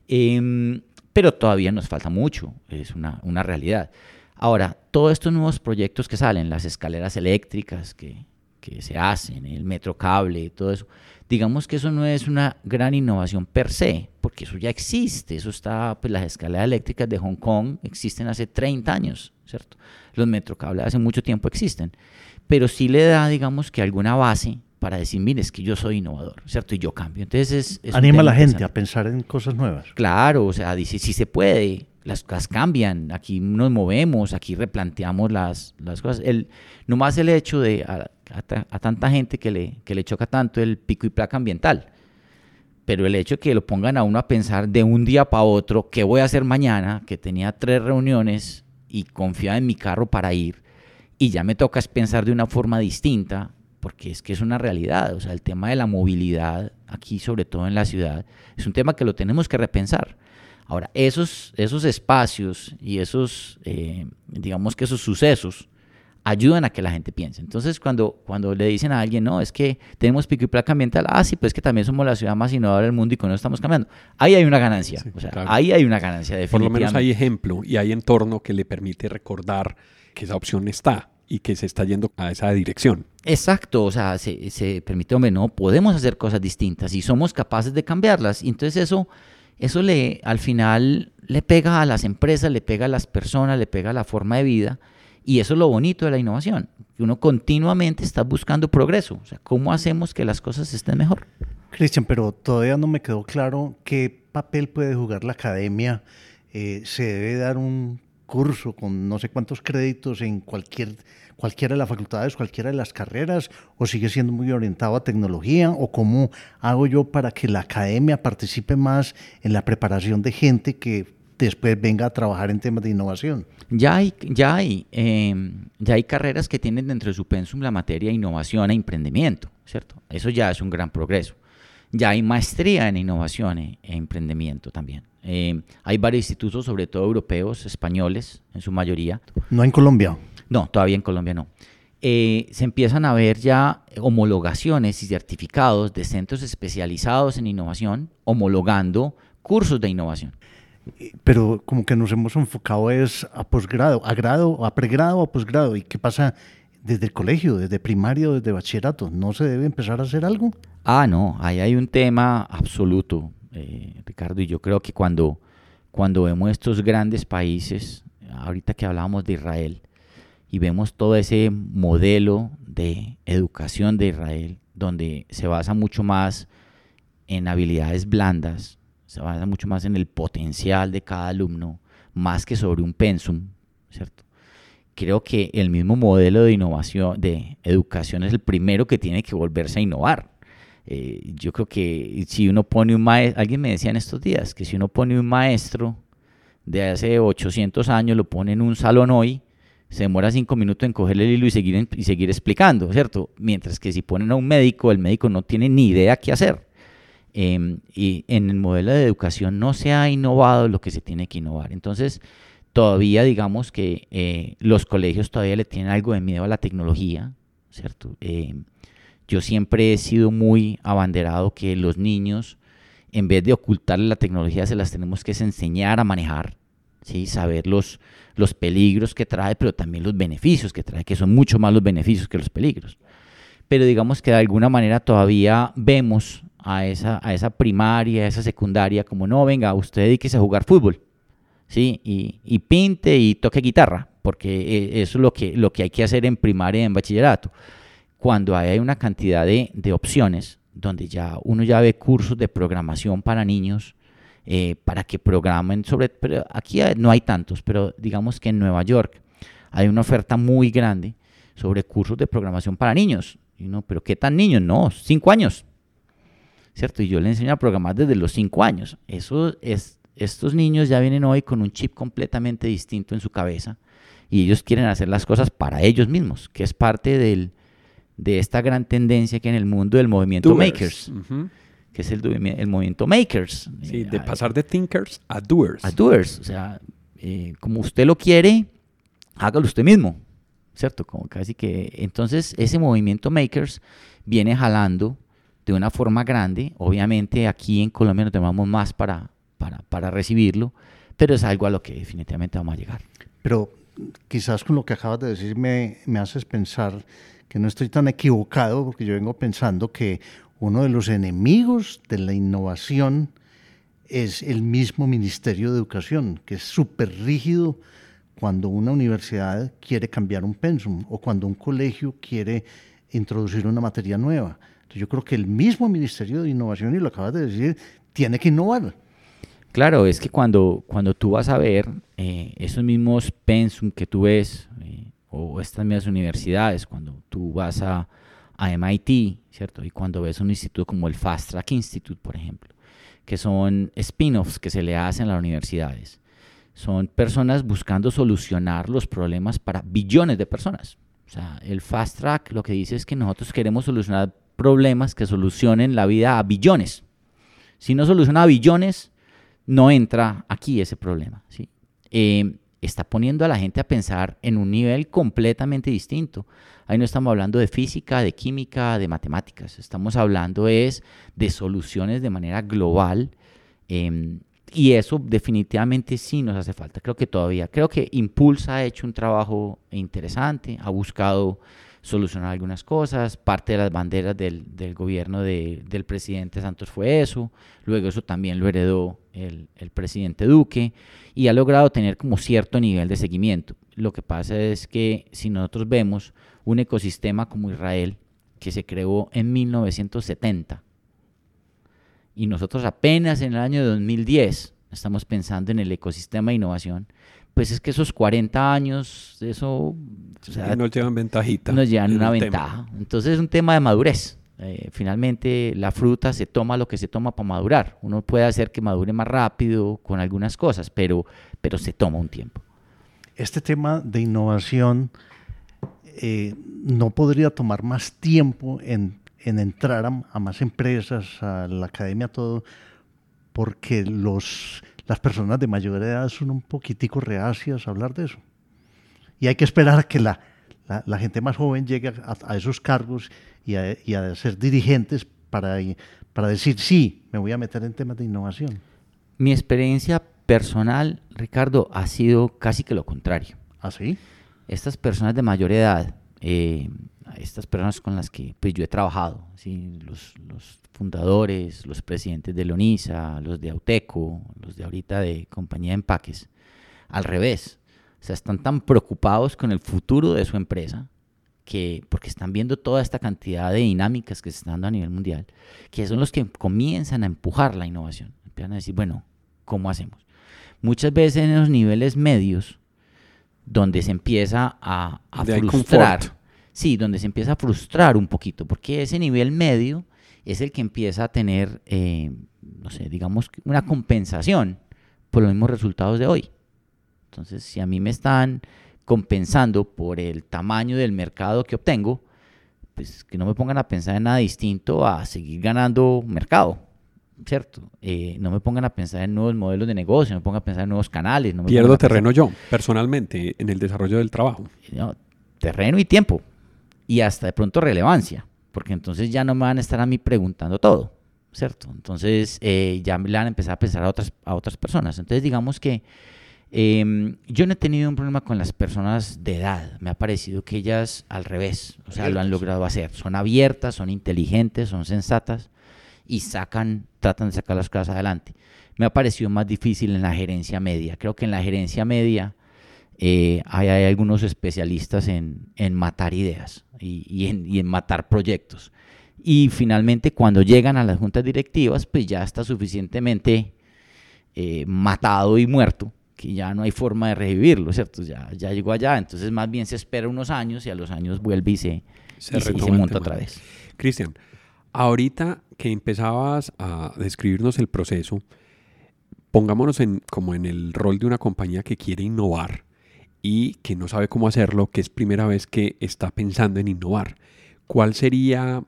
Em, pero todavía nos falta mucho, es una, una realidad. Ahora, todos estos nuevos proyectos que salen, las escaleras eléctricas que, que se hacen, el metro cable, todo eso, digamos que eso no es una gran innovación per se, porque eso ya existe, eso está, pues las escaleras eléctricas de Hong Kong existen hace 30 años, ¿cierto? Los metrocables hace mucho tiempo existen, pero sí le da, digamos que alguna base para decir, mire, es que yo soy innovador, ¿cierto? Y yo cambio. Entonces es, Anima a la gente a pensar en cosas nuevas. Claro, o sea, dice, si se puede, las cosas cambian, aquí nos movemos, aquí replanteamos las, las cosas. El, nomás el hecho de a, tanta gente que le, que le choca tanto el pico y placa ambiental, pero el hecho de que lo pongan a uno a pensar de un día para otro, ¿qué voy a hacer mañana? Que tenía tres reuniones y confiaba en mi carro para ir, y ya me toca pensar de una forma distinta, porque es que es una realidad, o sea, el tema de la movilidad aquí, sobre todo en la ciudad, es un tema que lo tenemos que repensar. Ahora, esos, esos espacios y esos, eh, digamos que esos sucesos ayudan a que la gente piense. Entonces, cuando, cuando le dicen a alguien, no, es que tenemos pico y placa ambiental, ah, sí, pues que también somos la ciudad más innovadora del mundo y con eso estamos cambiando. Ahí hay una ganancia, o sea, ahí hay una ganancia definitivamente. Por lo menos hay ejemplo y hay entorno que le permite recordar que esa opción está y que se está yendo a esa dirección. Exacto, o sea, se, se permite, hombre, no, podemos hacer cosas distintas y somos capaces de cambiarlas. Y entonces eso, eso le, al final le pega a las empresas, le pega a las personas, le pega a la forma de vida. Y eso es lo bonito de la innovación, que uno continuamente está buscando progreso. O sea, ¿cómo hacemos que las cosas estén mejor? Cristian, pero todavía no me quedó claro qué papel puede jugar la academia. Eh, ¿Se debe dar un curso con no sé cuántos créditos en cualquier, cualquiera de las facultades, cualquiera de las carreras, o sigue siendo muy orientado a tecnología, o cómo hago yo para que la academia participe más en la preparación de gente que después venga a trabajar en temas de innovación. Ya hay, ya hay, em, ya hay carreras que tienen dentro de su pensum la materia innovación e emprendimiento, ¿cierto? Eso ya es un gran progreso. Ya hay maestría en innovación e, e emprendimiento también. Eh, hay varios institutos, sobre todo europeos, españoles, en su mayoría. ¿No en Colombia? No, todavía en Colombia no. Eh, se empiezan a ver ya homologaciones y certificados de centros especializados en innovación, homologando cursos de innovación. Pero como que nos hemos enfocado es a posgrado, a grado, a pregrado, a posgrado. ¿Y qué pasa desde el colegio, desde primario, desde bachillerato? ¿No se debe empezar a hacer algo? Ah, no, ahí hay un tema absoluto eh, Ricardo, y yo creo que cuando, cuando vemos estos grandes países, ahorita que hablábamos de Israel, y vemos todo ese modelo de educación de Israel, donde se basa mucho más en habilidades blandas, se basa mucho más en el potencial de cada alumno, más que sobre un pensum, ¿cierto? Creo que el mismo modelo de innovación, de educación es el primero que tiene que volverse a innovar. Eh, yo creo que si uno pone un maestro, alguien me decía en estos días, que si uno pone un maestro de hace 800 años, lo pone en un salón hoy, se demora cinco minutos en cogerle el hilo y seguir, y seguir explicando, ¿cierto? Mientras que si ponen a un médico, el médico no tiene ni idea qué hacer. Em, y en el modelo de educación no se ha innovado lo que se tiene que innovar. Entonces, todavía digamos que eh, los colegios todavía le tienen algo de miedo a la tecnología, ¿cierto? Em, yo siempre he sido muy abanderado que los niños, en vez de ocultarle la tecnología, se las tenemos que enseñar a manejar, ¿sí? saber los, los peligros que trae, pero también los beneficios que trae, que son mucho más los beneficios que los peligros. Pero digamos que de alguna manera todavía vemos a esa, a esa primaria, a esa secundaria, como no, venga, usted dedíquese a jugar fútbol, ¿sí? Y, y pinte y toque guitarra, porque eh, eso es lo que, lo que hay que hacer en primaria y en bachillerato cuando hay una cantidad de, opciones donde ya uno ya ve cursos de programación para niños, eh, para que programen sobre, pero aquí no hay tantos, pero digamos que en Nueva York hay una oferta muy grande sobre cursos de programación para niños. Y uno, pero ¿qué tan niños? No, cinco años. ¿Cierto? Y yo le enseño a programar desde los cinco años. Eso es, estos niños ya vienen hoy con un chip completamente distinto en su cabeza y ellos quieren hacer las cosas para ellos mismos, que es parte del, de esta gran tendencia que en el mundo del movimiento Makers, que es el, el, movimiento Makers. Sí, de pasar de thinkers a doers. A doers, o sea, eh, como usted lo quiere, hágalo usted mismo, ¿cierto? Como casi que, entonces ese movimiento Makers viene jalando de una forma grande, obviamente aquí en Colombia no tenemos más para, para, para recibirlo, pero es algo a lo que definitivamente vamos a llegar. Pero quizás con lo que acabas de decir me, me haces pensar que no estoy tan equivocado, porque yo vengo pensando que uno de los enemigos de la innovación es el mismo Ministerio de Educación, que es súper rígido cuando una universidad quiere cambiar un pensum o cuando un colegio quiere introducir una materia nueva. Yo creo que el mismo Ministerio de Innovación, y lo acabas de decir, tiene que innovar. Claro, es que cuando, cuando tú vas a ver eh, esos mismos pensum que tú ves, eh, o estas mismas universidades, cuando tú vas a, a MIT, ¿cierto? Y cuando ves un instituto como el Fast Track Institute, por ejemplo, que son spin-offs que se le hacen a las universidades. Son personas buscando solucionar los problemas para billones de personas. O sea, el Fast Track lo que dice es que nosotros queremos solucionar problemas que solucionen la vida a billones. Si no soluciona a billones, no entra aquí ese problema. ¿sí? Eh, está poniendo a la gente a pensar en un nivel completamente distinto. Ahí no estamos hablando de física, de química, de matemáticas. Estamos hablando es de soluciones de manera global. Em, y eso definitivamente sí nos hace falta. Creo que todavía, creo que Impulsa ha hecho un trabajo interesante, ha buscado solucionar algunas cosas. Parte de las banderas del, gobierno del presidente Santos fue eso. Luego eso también lo heredó el, el, presidente Duque y ha logrado tener como cierto nivel de seguimiento. Lo que pasa es que si nosotros vemos un ecosistema como Israel, que se creó en 1970. Y nosotros apenas en el año 2010 estamos pensando en el ecosistema de innovación, pues es que esos 40 años, eso... nos llevan ventajita. Nos llevan una ventaja. Entonces es un tema de madurez. Eh, finalmente la fruta se toma lo que se toma para madurar. Uno puede hacer que madure más rápido con algunas cosas, pero, pero se toma un tiempo. Este tema de innovación eh, no podría tomar más tiempo en, entrar a, más empresas, a la academia, todo, porque los, las personas de mayor edad son un poquitico reacias a hablar de eso. Y hay que esperar a que la, gente más joven llegue a, esos cargos y a, ser dirigentes para, para decir, sí, me voy a meter en temas de innovación. Mi experiencia personal, Ricardo, ha sido casi que lo contrario. ¿Ah, sí? estas personas de mayor edad, eh, estas personas con las que pues, yo he trabajado, los, fundadores, los presidentes de Lonisa, los de Auteco, los de ahorita de Compañía de Empaques, al revés, o sea, están tan preocupados con el futuro de su empresa, que, porque están viendo toda esta cantidad de dinámicas que se están dando a nivel mundial, que son los que comienzan a empujar la innovación. Empiezan a decir, bueno, ¿cómo hacemos? Muchas veces en los niveles medios, donde se empieza a, frustrar. Sí, donde se empieza a frustrar un poquito, porque ese nivel medio es el que empieza a tener, eh, no sé, digamos, una compensación por los mismos resultados de hoy. Entonces, si a mí me están compensando por el tamaño del mercado que obtengo, pues que no me pongan a pensar en nada distinto a seguir ganando mercado. ¿cierto? Eh, no me pongan a pensar en nuevos modelos de negocio, no me pongan a pensar en nuevos canales. No Pierdo terreno yo, personalmente, en el desarrollo del trabajo. terreno y tiempo. Y hasta de pronto relevancia, porque entonces ya no me van a estar a mí preguntando todo, ¿cierto? Entonces eh, ya me van a empezar a pensar a otras, a otras personas. Entonces digamos que em, yo no he tenido un problema con las personas de edad. Me ha parecido que ellas al revés, o sea, lo han logrado hacer. Son abiertas, son inteligentes, son sensatas y sacan, tratan de sacar las cosas adelante. Me ha parecido más difícil en la gerencia media. Creo que en la gerencia media eh, hay, algunos especialistas en, matar ideas y, en, matar proyectos. Y finalmente cuando llegan a las juntas directivas, pues ya está suficientemente eh, matado y muerto que ya no hay forma de revivirlo, ¿cierto? Ya, ya llegó allá, entonces más bien se espera unos años y a los años vuelve y se, se, y se monta otra vez. Cristian, Ahorita que empezabas a describirnos el proceso, Pongámonos en, como en el rol de una compañía que quiere innovar y que no sabe cómo hacerlo, que es primera vez que está pensando en innovar. ¿Cuál sería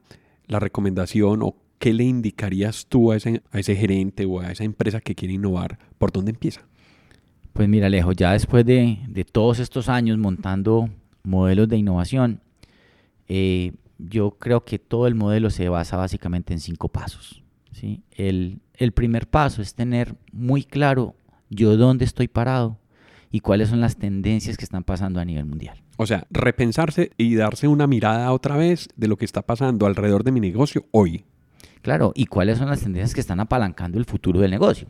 la recomendación o qué le indicarías tú a ese, a ese gerente o a esa empresa que quiere innovar? ¿Por dónde empieza? Pues mira, Alejo, ya después de, de todos estos años montando modelos de innovación, eh, yo creo que todo el modelo se basa básicamente en cinco pasos. ¿sí? El, el primer paso es tener muy claro yo dónde estoy parado y cuáles son las tendencias que están pasando a nivel mundial. O sea, repensarse y darse una mirada otra vez de lo que está pasando alrededor de mi negocio hoy. Claro, y cuáles son las tendencias que están apalancando el futuro del negocio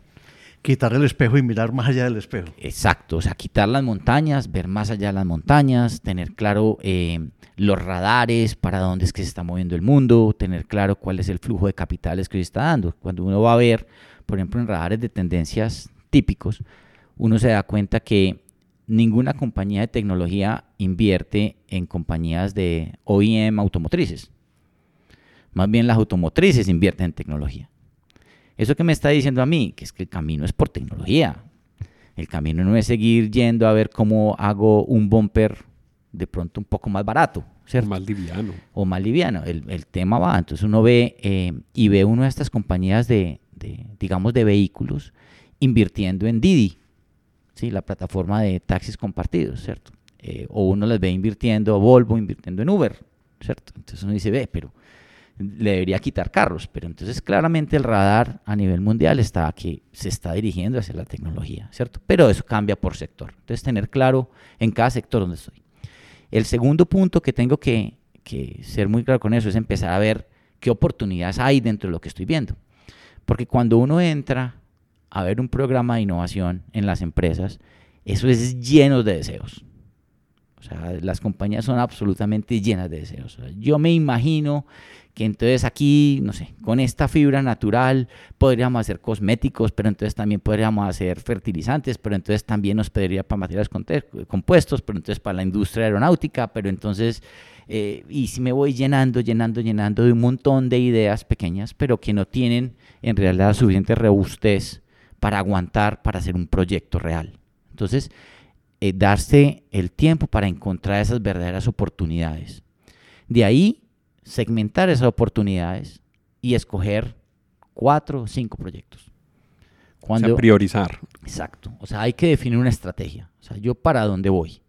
quitar el espejo y mirar más allá del espejo. Exacto, o sea, quitar las montañas, ver más allá de las montañas, tener claro eh, los radares, para dónde es que se está moviendo el mundo, tener claro cuál es el flujo de capitales que se está dando. Cuando uno va a ver, por ejemplo, en radares de tendencias típicos, uno se da cuenta que ninguna compañía de tecnología invierte en compañías de OEM automotrices. Más bien las automotrices invierten en tecnología. ¿Eso que me está diciendo a mí? Que es que el camino es por tecnología. El camino no es seguir yendo a ver cómo hago un bumper de pronto un poco más barato, ¿cierto? Más liviano. O más liviano. El, tema va. Entonces uno ve eh, y ve una de estas compañías de, digamos, de vehículos invirtiendo en Didi, ¿sí? la plataforma de taxis compartidos, ¿cierto? Eh, o uno les ve invirtiendo, Volvo invirtiendo en Uber, ¿cierto? Entonces uno dice, ve, pero le debería quitar carros, pero entonces claramente el radar a nivel mundial está que se está dirigiendo hacia la tecnología, ¿cierto? Pero eso cambia por sector. Entonces tener claro en cada sector donde estoy. El segundo punto que tengo que, que ser muy claro con eso es empezar a ver qué oportunidades hay dentro de lo que estoy viendo. Porque cuando uno entra a ver un programa de innovación en las empresas, eso es lleno de deseos. O sea, las compañías son absolutamente llenas de deseos. yo me imagino que entonces aquí, no sé, con esta fibra natural podríamos hacer cosméticos, pero entonces también podríamos hacer fertilizantes, pero entonces también nos pediría para materiales compuestos, pero entonces para la industria aeronáutica, pero entonces, eh, y si me voy llenando, llenando, llenando de un montón de ideas pequeñas, pero que no tienen en realidad suficiente robustez para aguantar, para hacer un proyecto real. Entonces, eh, darse el tiempo para encontrar esas verdaderas oportunidades. De ahí segmentar esas oportunidades y escoger cuatro o cinco proyectos. Cuando, priorizar. Exacto. O sea, hay que definir una estrategia. O sea, yo para dónde voy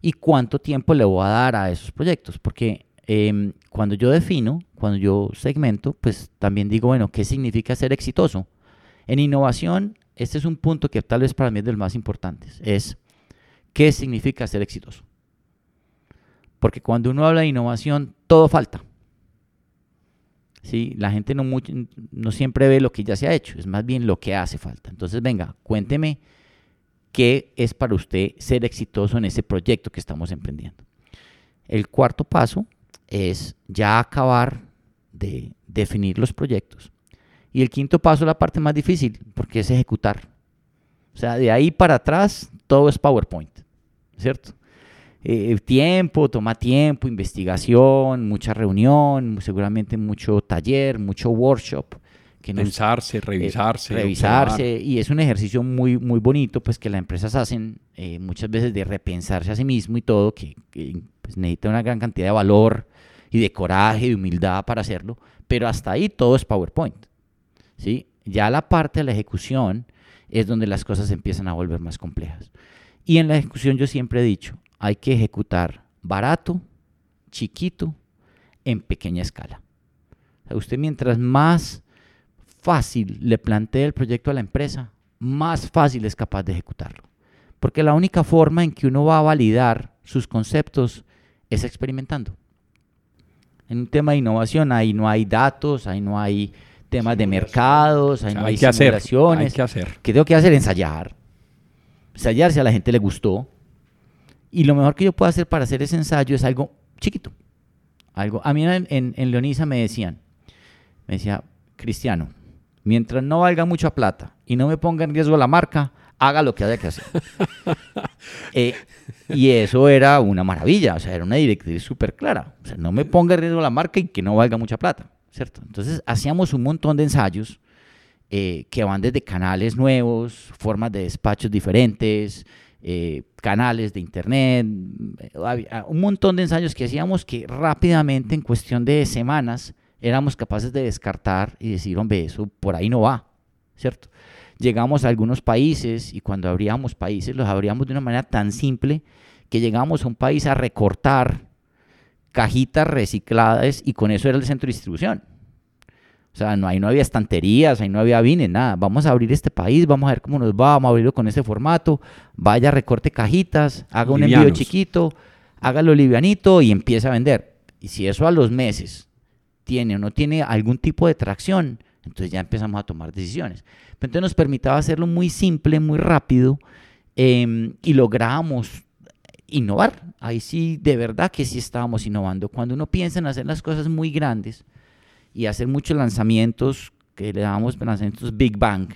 y cuánto tiempo le voy a dar a esos proyectos. Porque em, cuando yo defino, cuando yo segmento, pues también digo, bueno, ¿qué significa ser exitoso? En innovación, este es un punto que tal vez para mí es de los más importantes. Es, ¿qué significa ser exitoso? Porque cuando uno habla de innovación, todo falta. ¿Sí? La gente no, siempre ve lo que ya se ha hecho, es más bien lo que hace falta. Entonces, venga, cuénteme qué es para usted ser exitoso en ese proyecto que estamos emprendiendo. El cuarto paso es ya acabar de definir los proyectos. Y el quinto paso es la parte más difícil, porque es ejecutar. O sea, de ahí para atrás todo es PowerPoint, ¿cierto? Eh, tiempo, toma tiempo, investigación, mucha reunión, seguramente mucho taller, mucho workshop. Que Pensarse, revisarse. revisarse, y es un ejercicio muy, muy bonito, pues que las empresas hacen eh, muchas veces de repensarse a sí mismo y todo, que, pues, necesita una gran cantidad de valor y de coraje, y de humildad para hacerlo, pero hasta ahí todo es PowerPoint. ¿sí? Ya la parte de la ejecución es donde las cosas empiezan a volver más complejas. Y en la ejecución yo siempre he dicho, hay que ejecutar barato, chiquito, en pequeña escala. usted mientras más fácil le plantee el proyecto a la empresa, más fácil es capaz de ejecutarlo. Porque la única forma en que uno va a validar sus conceptos es experimentando. En un tema de innovación ahí no hay datos, ahí no hay temas de mercados, ahí no hay, que simulaciones. hay que hacer. ¿Qué tengo que hacer? Ensayar. Ensayar si a la gente le gustó, y lo mejor que yo puedo hacer para hacer ese ensayo es algo chiquito. Algo. A mí en, en, Leonisa me decían, me decía, Cristiano, mientras no valga mucha plata y no me ponga en riesgo la marca, haga lo que haya que hacer. Eh, y eso era una maravilla, o sea, era una directriz súper clara. O sea, no me ponga en riesgo la marca y que no valga mucha plata, ¿cierto? Entonces hacíamos un montón de ensayos eh, que van desde canales nuevos, formas de despachos diferentes, eh, canales de internet, un montón de ensayos que hacíamos que rápidamente, en cuestión de semanas, éramos capaces de descartar y decir, hombre, eso por ahí no va, ¿cierto? Llegamos a algunos países y cuando abríamos países los abríamos de una manera tan simple que llegamos a un país a recortar cajitas recicladas y con eso era el centro de distribución. O sea, no, ahí no había estanterías, ahí no había vines, nada. Vamos a abrir este país, vamos a ver cómo nos va, vamos a abrirlo con este formato. Vaya, recorte cajitas, haga un envío chiquito, hágalo livianito y empieza a vender. Y si eso a los meses tiene o no tiene algún tipo de tracción, entonces ya empezamos a tomar decisiones. entonces nos permitía hacerlo muy simple, muy rápido em, y logramos innovar. Ahí sí, de verdad que sí estábamos innovando. Cuando uno piensa en hacer las cosas muy grandes y hacer muchos lanzamientos, que le llamamos lanzamientos Big Bang,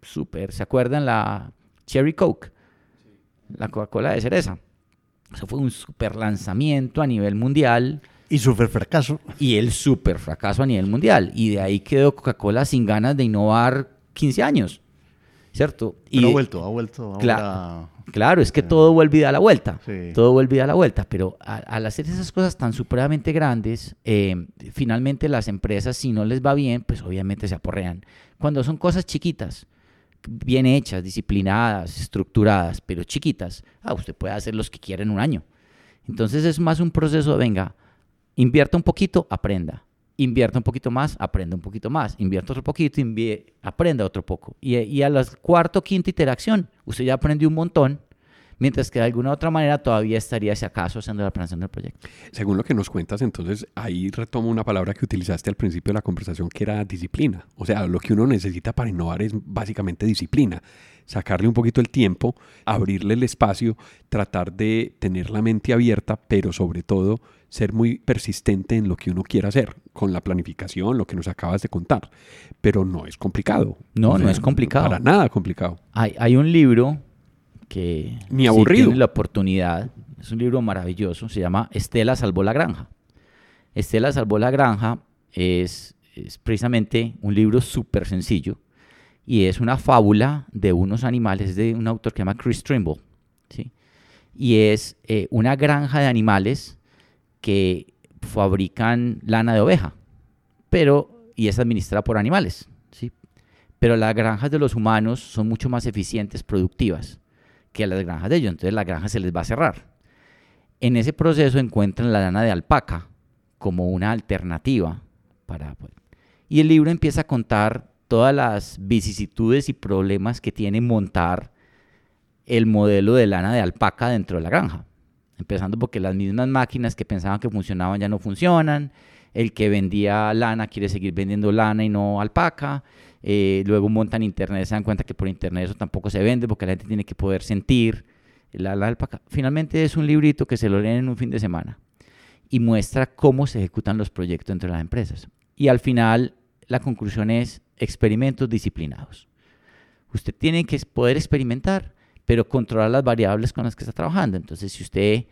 super, ¿se acuerdan la Cherry Coke? La Coca-Cola de cereza. Eso fue un super lanzamiento a nivel mundial. Y super fracaso. Y el super fracaso a nivel mundial. Y de ahí quedó Coca-Cola sin ganas de innovar 15 años. ¿Cierto? y ha vuelto, ha vuelto. Claro, claro, es que todo vuelve y da la vuelta. Todo vuelve y da la vuelta. Pero al hacer esas cosas tan supremamente grandes, eh, finalmente las empresas, si no les va bien, pues obviamente se aporrean. Cuando son cosas chiquitas, bien hechas, disciplinadas, estructuradas, pero chiquitas, ah, usted puede hacer los que quiera en un año. Entonces es más un proceso de, venga, invierta un poquito, aprenda invierta un poquito más, aprenda un poquito más, invierta otro poquito, aprenda otro poco. Y, a la cuarta o quinta iteración, usted ya aprendió un montón, mientras que de alguna otra manera todavía estaría, si acaso, haciendo la planeación del proyecto. Según lo que nos cuentas, entonces ahí retomo una palabra que utilizaste al principio de la conversación, que era disciplina. O sea, lo que uno necesita para innovar es básicamente disciplina. Sacarle un poquito el tiempo, abrirle el espacio, tratar de tener la mente abierta, pero sobre todo ser muy persistente en lo que uno quiera hacer, con la planificación, lo que nos acabas de contar. Pero no es complicado. No, no es complicado. Para nada complicado. Hay, hay un libro que Ni aburrido. tiene la oportunidad, es un libro maravilloso, se llama Estela salvó la granja. Estela salvó la granja es, es precisamente un libro súper sencillo y es una fábula de unos animales de un autor que se llama Chris Trimble. ¿sí? Y es eh, una granja de animales que fabrican lana de oveja, pero y es administrada por animales, ¿sí? Pero las granjas de los humanos son mucho más eficientes, productivas que las granjas de ellos, entonces la granja se les va a cerrar. En ese proceso encuentran la lana de alpaca como una alternativa para y el libro empieza a contar todas las vicisitudes y problemas que tiene montar el modelo de lana de alpaca dentro de la granja. Empezando porque las mismas máquinas que pensaban que funcionaban ya no funcionan. El que vendía lana quiere seguir vendiendo lana y no alpaca. Eh, luego montan internet, se dan cuenta que por internet eso tampoco se vende porque la gente tiene que poder sentir la, la alpaca. Finalmente es un librito que se lo leen en un fin de semana y muestra cómo se ejecutan los proyectos entre las empresas. Y al final la conclusión es experimentos disciplinados. Usted tiene que poder experimentar pero controlar las variables con las que está trabajando. Entonces, si usted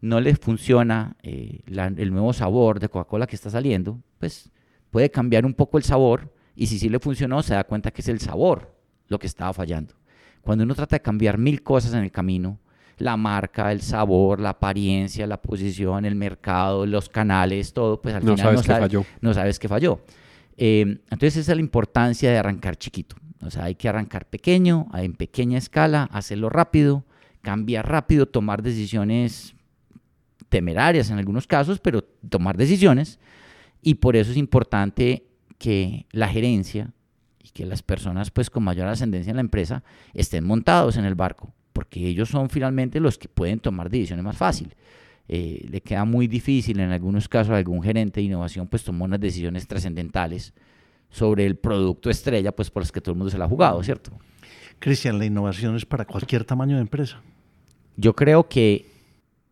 no le funciona eh, el nuevo sabor de Coca-Cola que está saliendo, pues puede cambiar un poco el sabor y si sí le funcionó, se da cuenta que es el sabor lo que estaba fallando. Cuando uno trata de cambiar mil cosas en el camino, la marca, el sabor, la apariencia, la posición, el mercado, los canales, todo, pues al no final sabes no, falló. no sabes qué falló. Eh, entonces esa es la importancia de arrancar chiquito. O sea, hay que arrancar pequeño, en pequeña escala, hacerlo rápido, cambiar rápido, tomar decisiones temerarias en algunos casos, pero tomar decisiones. Y por eso es importante que la gerencia y que las personas pues con mayor ascendencia en la empresa estén montados en el barco, porque ellos son finalmente los que pueden tomar decisiones más fácil. Eh, le queda muy difícil en algunos casos a algún gerente de innovación pues tomar unas decisiones trascendentales sobre el producto estrella, pues por los que todo el mundo se la ha jugado, ¿cierto? Cristian, la innovación es para cualquier tamaño de empresa. Yo creo que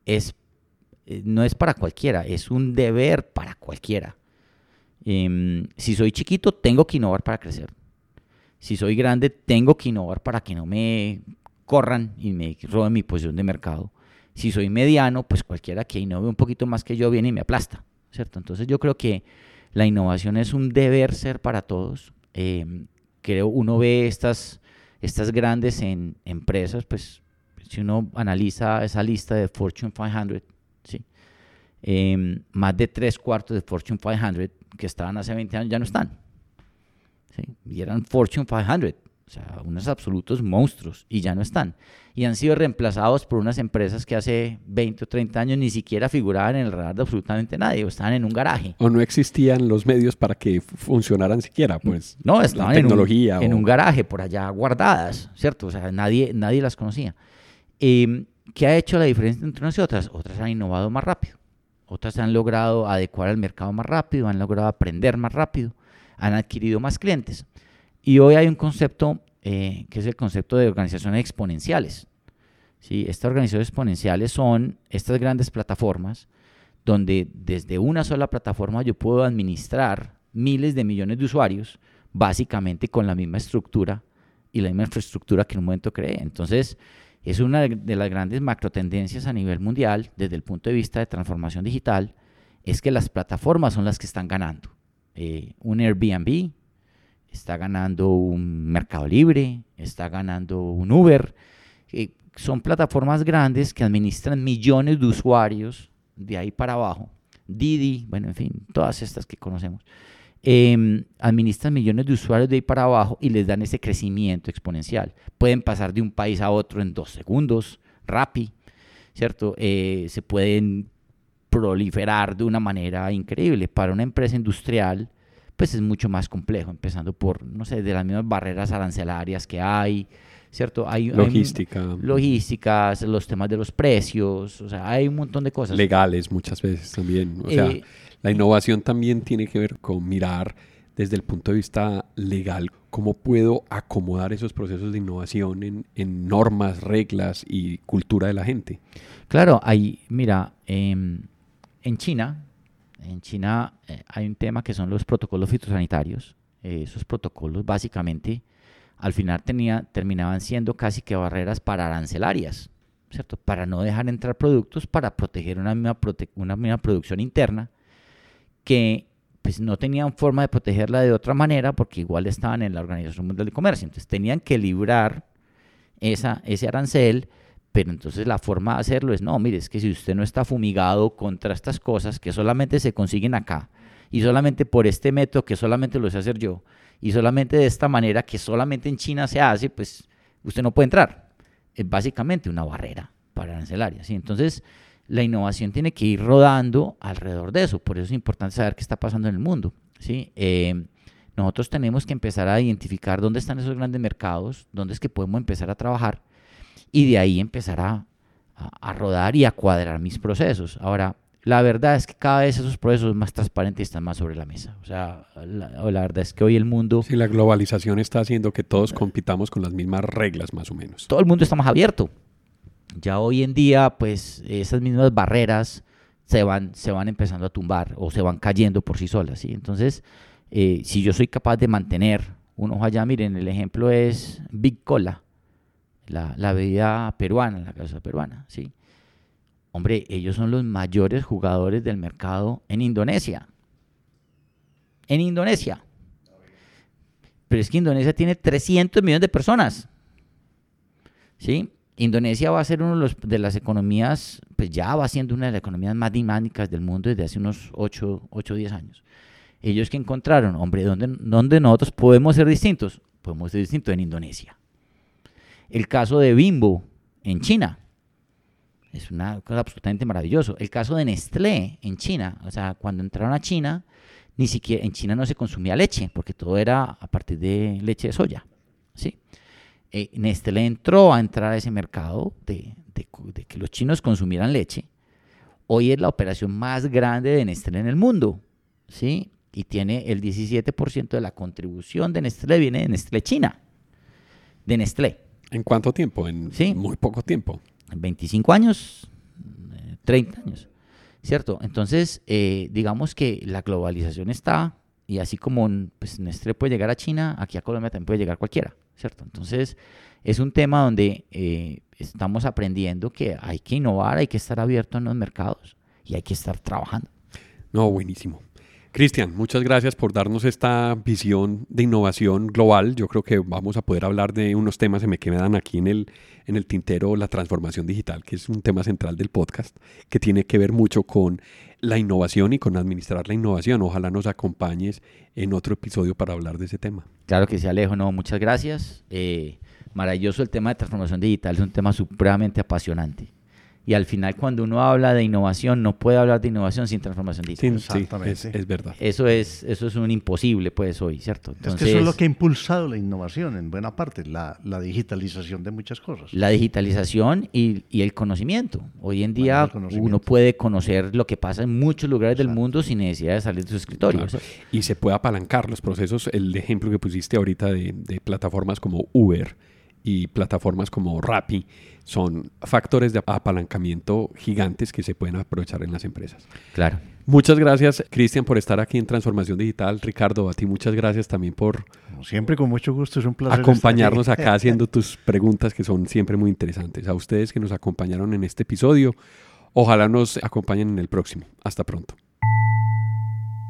es, eh, no es para cualquiera, es un deber para cualquiera. Em, si soy chiquito, tengo que innovar para crecer. Si soy grande, tengo que innovar para que no me corran y me roben mi posición de mercado. Si soy mediano, pues cualquiera que innove un poquito más que yo viene y me aplasta, ¿cierto? Entonces yo creo que la innovación es un deber ser para todos Eh, creo uno ve estas, estas grandes en, empresas, pues si uno analiza esa lista de Fortune 500, ¿sí? Em, más de tres cuartos de Fortune 500 que estaban hace 20 años ya no están. ¿sí? Y eran Fortune 500. O sea, unos absolutos monstruos y ya no están. Y han sido reemplazados por unas empresas que hace 20 o 30 años ni siquiera figuraban en el radar de absolutamente nadie, o estaban en un garaje. O no existían los medios para que funcionaran siquiera, pues. No, estaban en, un, en un garaje por allá guardadas, ¿cierto? O sea, nadie, nadie las conocía. Em, ¿Qué ha hecho la diferencia entre unas y otras? Otras han innovado más rápido. Otras han logrado adecuar al mercado más rápido, han logrado aprender más rápido, han adquirido más clientes. Y hoy hay un concepto eh, que es el concepto de organizaciones exponenciales. ¿sí? Estas organizaciones exponenciales son estas grandes plataformas donde desde una sola plataforma yo puedo administrar miles de millones de usuarios, básicamente con la misma estructura y la misma infraestructura que en un momento creé. Entonces, es una de las grandes macro tendencias a nivel mundial desde el punto de vista de transformación digital, es que las plataformas son las que están ganando. Eh, un Airbnb, está ganando un Mercado Libre, está ganando un Uber. Eh, son plataformas grandes que administran millones de usuarios de ahí para abajo. Didi, bueno, en fin, todas estas que conocemos. Em, administran millones de usuarios de ahí para abajo y les dan ese crecimiento exponencial. Pueden pasar de un país a otro en dos segundos, rápido, ¿cierto? Eh, se pueden proliferar de una manera increíble. Para una empresa industrial, pues es mucho más complejo, empezando por, no sé, de las mismas barreras arancelarias que hay, ¿cierto? Hay, Logística. logísticas, los temas de los precios, o sea, hay un montón de cosas. Legales muchas veces también. O sea, eh, la innovación también tiene que ver con mirar desde el punto de vista legal cómo puedo acomodar esos procesos de innovación en, en normas, reglas y cultura de la gente. Claro, hay, mira, em, en China, en China eh, hay un tema que son los protocolos fitosanitarios. Eh, esos protocolos básicamente al final tenía, terminaban siendo casi que barreras para arancelarias, ¿cierto? Para no dejar entrar productos, para proteger una misma, una misma producción interna que pues no tenían forma de protegerla de otra manera porque igual estaban en la Organización Mundial de Comercio. Entonces tenían que librar esa, ese arancel pero entonces la forma de hacerlo es, no, mire, es que si usted no está fumigado contra estas cosas que solamente se consiguen acá, y solamente por este método que solamente lo sé hacer yo, y solamente de esta manera que solamente en China se hace, pues usted no puede entrar. Es básicamente una barrera para arancelaria. ¿sí? Entonces, la innovación tiene que ir rodando alrededor de eso. Por eso es importante saber qué está pasando en el mundo. ¿sí? Eh, nosotros tenemos que empezar a identificar dónde están esos grandes mercados, dónde es que podemos empezar a trabajar y de ahí empezar a, rodar y a cuadrar mis procesos. Ahora, la verdad es que cada vez esos procesos más transparentes están más sobre la mesa. O sea, la, la, verdad es que hoy el mundo... Sí, la globalización está haciendo que todos compitamos con las mismas reglas, más o menos. Todo el mundo está más abierto. Ya hoy en día, pues, esas mismas barreras se van, se van empezando a tumbar o se van cayendo por sí solas. ¿sí? Entonces, eh, si yo soy capaz de mantener un ojo allá, miren, el ejemplo es Big Cola la, bebida peruana, la casa peruana, ¿sí? Hombre, ellos son los mayores jugadores del mercado en Indonesia. En Indonesia. Pero es que Indonesia tiene 300 millones de personas. ¿Sí? Indonesia va a ser una de, las economías, pues ya va siendo una de las economías más dinámicas del mundo desde hace unos 8 o 10 años. Ellos que encontraron, hombre, ¿dónde, ¿dónde nosotros podemos ser distintos? Podemos ser distintos en Indonesia. El caso de Bimbo en China. Es una cosa absolutamente maravilloso. El caso de Nestlé en China. O sea, cuando entraron a China, ni siquiera en China no se consumía leche, porque todo era a partir de leche de soya. ¿sí? Eh, Nestlé entró a entrar a ese mercado de, que los chinos consumieran leche. Hoy es la operación más grande de Nestlé en el mundo. ¿sí? Y tiene el 17% de la contribución de Nestlé, viene de Nestlé China. De Nestlé. ¿En cuánto tiempo? En muy poco tiempo. En 25 años, 30 eh, años, ¿cierto? Entonces, eh, digamos que la globalización está, y así como pues, Nestlé puede llegar a China, aquí a Colombia también puede llegar cualquiera, ¿cierto? Entonces, es un tema donde eh, estamos aprendiendo que hay que innovar, hay que estar abierto en los mercados y hay que estar trabajando. No, buenísimo. Cristian, muchas gracias por darnos esta visión de innovación global. Yo creo que vamos a poder hablar de unos temas que me quedan aquí en el, en el tintero, la transformación digital, que es un tema central del podcast, que tiene que ver mucho con la innovación y con administrar la innovación. Ojalá nos acompañes en otro episodio para hablar de ese tema. Claro que sí, Alejo. No, muchas gracias. Eh, maravilloso el tema de transformación digital, es un tema supremamente apasionante. Y al final, cuando uno habla de innovación, no puede hablar de innovación sin transformación digital. Exactamente. es, verdad. Eso es, eso es un imposible, pues, hoy, ¿cierto? Entonces, es que eso es lo que ha impulsado la innovación en buena parte, la, la digitalización de muchas cosas. La digitalización y, y el conocimiento. Hoy en día uno puede conocer lo que pasa en muchos lugares del mundo sin necesidad de salir de su escritorio. Y se puede apalancar los procesos. El ejemplo que pusiste ahorita de, de plataformas como Uber y plataformas como Rappi son factores de apalancamiento gigantes que se pueden aprovechar en las empresas. Claro. Muchas gracias, Cristian, por estar aquí en Transformación Digital. Ricardo, a ti muchas gracias también por... siempre, con mucho gusto, es un placer. Acompañarnos acá haciendo tus preguntas que son siempre muy interesantes. A ustedes que nos acompañaron en este episodio, ojalá nos acompañen en el próximo. Hasta pronto.